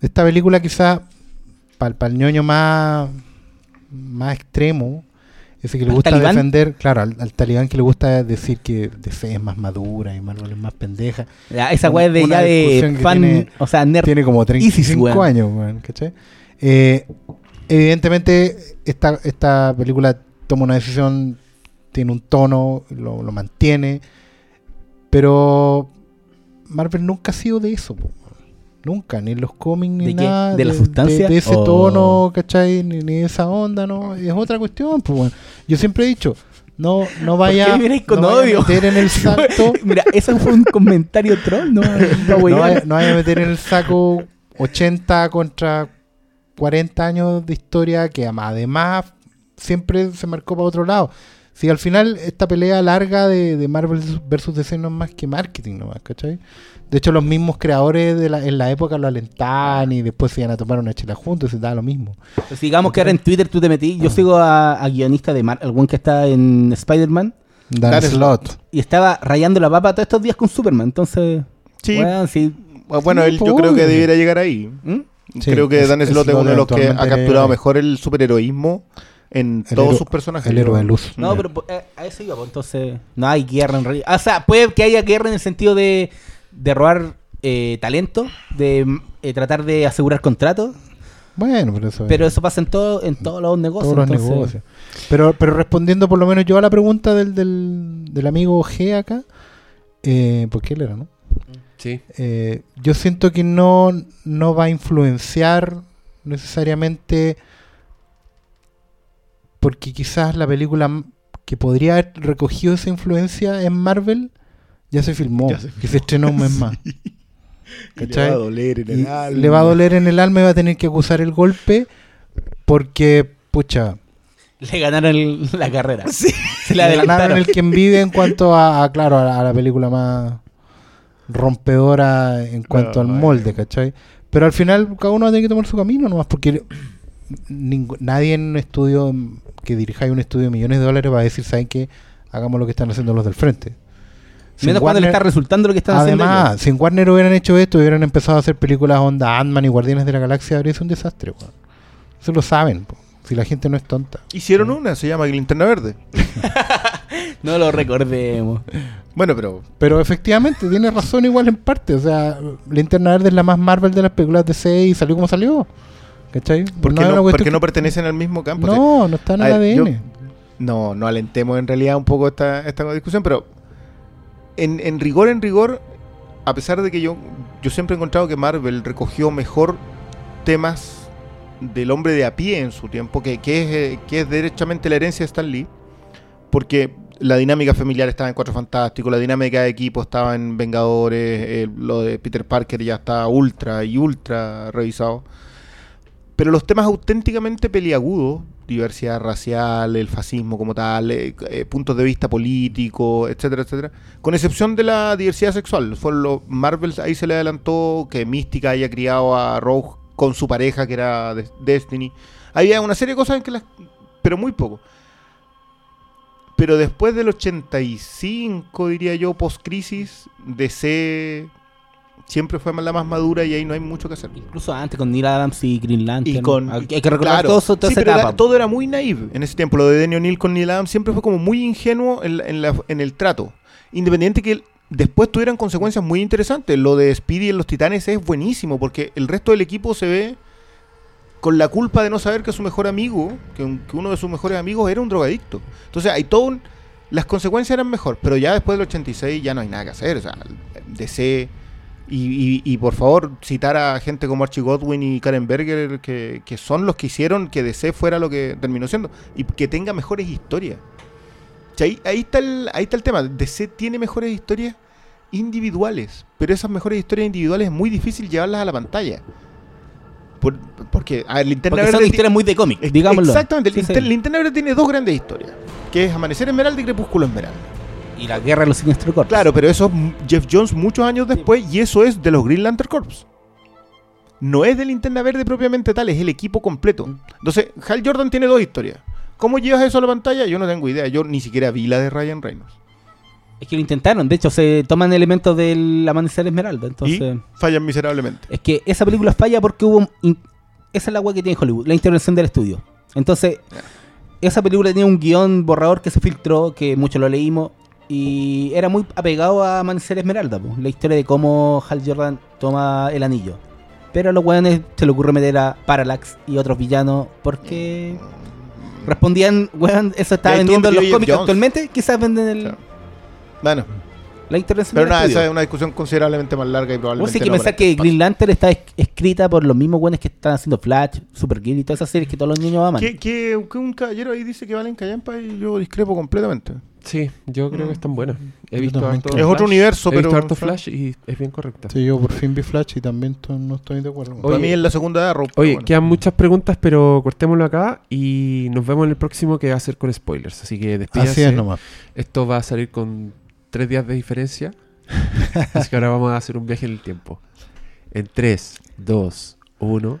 esta película quizá para el ñoño más, más extremo, ese que le ¿Al gusta talibán? defender, claro, al, al talibán que le gusta decir que DC es más madura y Marvel es más pendeja. Ya, esa weá es de ya de fan, tiene- o sea, nerd. Tiene como 35 ISIS, weón. años, weón, ¿cachai? Eh, evidentemente, esta, esta película toma una decisión, tiene un tono, lo, lo mantiene, pero Marvel nunca ha sido de eso, po. Nunca, ni en los cómics, ni ¿De nada. ¿De la sustancia? De, ese ¿O- tono, ¿cachai? Ni, ni esa onda, ¿no? Es otra cuestión, pues, weón. Yo siempre he dicho, no, no vaya, con no vaya a meter en el saco Mira, eso fue un comentario troll, ¿no? No huear. vaya, no vaya a meter en el saco 80 contra 40 años de historia que además siempre se marcó para otro lado. Si al final esta pelea larga de, de Marvel versus DC no es más que marketing nomás, ¿cachai? De hecho los mismos creadores de la, en la época lo alentaban y después se iban a tomar una chela juntos y se daba lo mismo. Pues digamos que ahora en Twitter tú te metí. Yo sigo a, a guionista de Mar, algún que está en Spider-Man. Dan Dan slot. Y estaba rayando la papa todos estos días con Superman. Entonces, Sí. sí. Bueno, él yo pues, creo que debiera llegar ahí. ¿Mm? Sí, creo que es- Dan es Slott es uno de los que ha capturado mejor el superheroísmo en El todos sus personajes. El héroe de luz. No, pero eh, a eso iba, pues, entonces no hay guerra en realidad. O sea, puede que haya guerra en el sentido de, de robar eh, talento, de eh, tratar de asegurar contratos, Bueno, pero eso es- pero eso pasa en, todo, en todos los negocios. todos los entonces- negocios. Pero, pero respondiendo por lo menos yo a la pregunta del, del, del amigo G acá, eh, porque él era, ¿no? Sí. Eh, yo siento que no, no va a influenciar necesariamente porque quizás la película que podría haber recogido esa influencia en Marvel ya se filmó, Ya se que se estrenó un mes más. Le va a doler en Y el alma. le va a doler en el alma y va a tener que acusar el golpe porque, pucha, Le ganaron el- la carrera. Sí. Se la le ganaron el quien vive en cuanto a, a, claro, a la, a la película más rompedora en cuanto No, al molde, ¿cachai? Pero al final cada uno va a tener que tomar su camino nomás, porque nadie en un estudio que dirija un estudio de millones de dólares va a decir, ¿saben qué? Hagamos lo que están haciendo los del frente. Si Menos cuando le Warner- está resultando lo que están haciendo. Además, ellos. si en Warner hubieran hecho esto, hubieran empezado a hacer películas onda Ant-Man y Guardianes de la Galaxia, habría sido un desastre, weón. Eso lo saben, po. si la gente no es tonta. Hicieron una, se llama Linterna Verde. No lo recordemos. Bueno, pero Pero efectivamente, tiene razón igual en parte. O sea, Linterna Verde es la más Marvel de las películas de DC y salió como salió. ¿Cachai? Porque no, porque pertenecen al mismo campo. No, no está en el yo- ADN. No, no alentemos en realidad un poco esta, esta discusión, pero en, rigor, en rigor, a pesar de que yo, yo siempre he encontrado que Marvel recogió mejor temas del hombre de a pie en su tiempo, que, que es, eh, que derechamente la herencia de Stan Lee, porque la dinámica familiar estaba en Cuatro Fantásticos, la dinámica de equipo estaba en Vengadores, eh, lo de Peter Parker ya está ultra y ultra revisado. Pero los temas auténticamente peliagudos, diversidad racial, el fascismo como tal, eh, eh, puntos de vista políticos, etcétera, etcétera, con excepción de la diversidad sexual. Fue lo, Marvel ahí se le adelantó que Mística haya criado a Rogue con su pareja que era de- Destiny. Había una serie de cosas en que las... pero muy poco. Pero después del 85, diría yo, post-crisis, DC siempre fue la más madura y ahí no hay mucho que hacer. Incluso antes con Neil Adams y Green Lantern. Y con, hay que recordar claro. todo eso, toda Sí, esa pero era- etapa. todo era muy naive en ese tiempo. Lo de Denny O'Neill con Neil Adams siempre fue como muy ingenuo en, la- en la- en el trato. Independiente que después tuvieran consecuencias muy interesantes. Lo de Speedy en los Titanes es buenísimo porque el resto del equipo se ve con la culpa de no saber que su mejor amigo, que, un- que uno de sus mejores amigos era un drogadicto. Entonces hay todo un- Las consecuencias eran mejor, pero ya después del 86 ya no hay nada que hacer. O sea, DC... Y, y- y por favor, citar a gente como Archie Godwin y Karen Berger, que, que son los que hicieron que DC fuera lo que terminó siendo. Y que tenga mejores historias. O sea, ahí, ahí está el, ahí está el tema. DC tiene mejores historias individuales. Pero esas mejores historias individuales es muy difícil llevarlas a la pantalla. Por- porque, a ver, Linterna Porque Verde son historias muy de cómic, digámoslo. Exactamente. el Sí, sí. Linter- Linterna Verde tiene dos grandes historias. Que es Amanecer Esmeralda y Crepúsculo Esmeralda. Y la guerra de los Siniestro Corps. Claro, pero eso es Jeff Jones muchos años después y eso es de los Green Lantern Corps. No es de Linterna Verde propiamente tal, es el equipo completo. Entonces, Hal Jordan tiene dos historias. ¿Cómo llevas eso a la pantalla? Yo no tengo idea. Yo ni siquiera vi la de Ryan Reynolds. Es que lo intentaron. De hecho, se toman elementos del Amanecer Esmeralda. Entonces, y fallan miserablemente. es que esa película falla porque hubo. in- Esa es la agua que tiene Hollywood, la intervención del estudio. Entonces, esa película tenía un guion borrador que se filtró, que muchos lo leímos. Y era muy apegado a Amanecer Esmeralda, po, la historia de cómo Hal Jordan toma el anillo. Pero a los weones se le ocurre meter a Parallax y otros villanos porque respondían, weón, eso estaba vendiendo en los cómics Jones. actualmente, quizás venden el, Claro. Bueno, la intervención pero nada, esa es una discusión considerablemente más larga y Vos probablemente. hay que no pensar para que. Green Lantern está es- escrita por los mismos buenos que están haciendo Flash, Supergirl y todas esas series que todos los niños aman. Que, que- que un caballero ahí dice que valen callampa y yo discrepo completamente. Sí, yo creo que están buenas. He Yo visto harto. Es otro universo, he visto pero- harto Flash y es bien correcta. Sí, yo por fin vi Flash y también no estoy de acuerdo. Para Oye, mí es la segunda de Arrow. pero Oye, bueno. quedan muchas preguntas, pero cortémoslo acá y nos vemos en el próximo que va a ser con spoilers. Así que despídanse. Así es nomás. Esto va a salir con tres días de diferencia. Así que ahora vamos a hacer un viaje en el tiempo. En 3, 2, 1.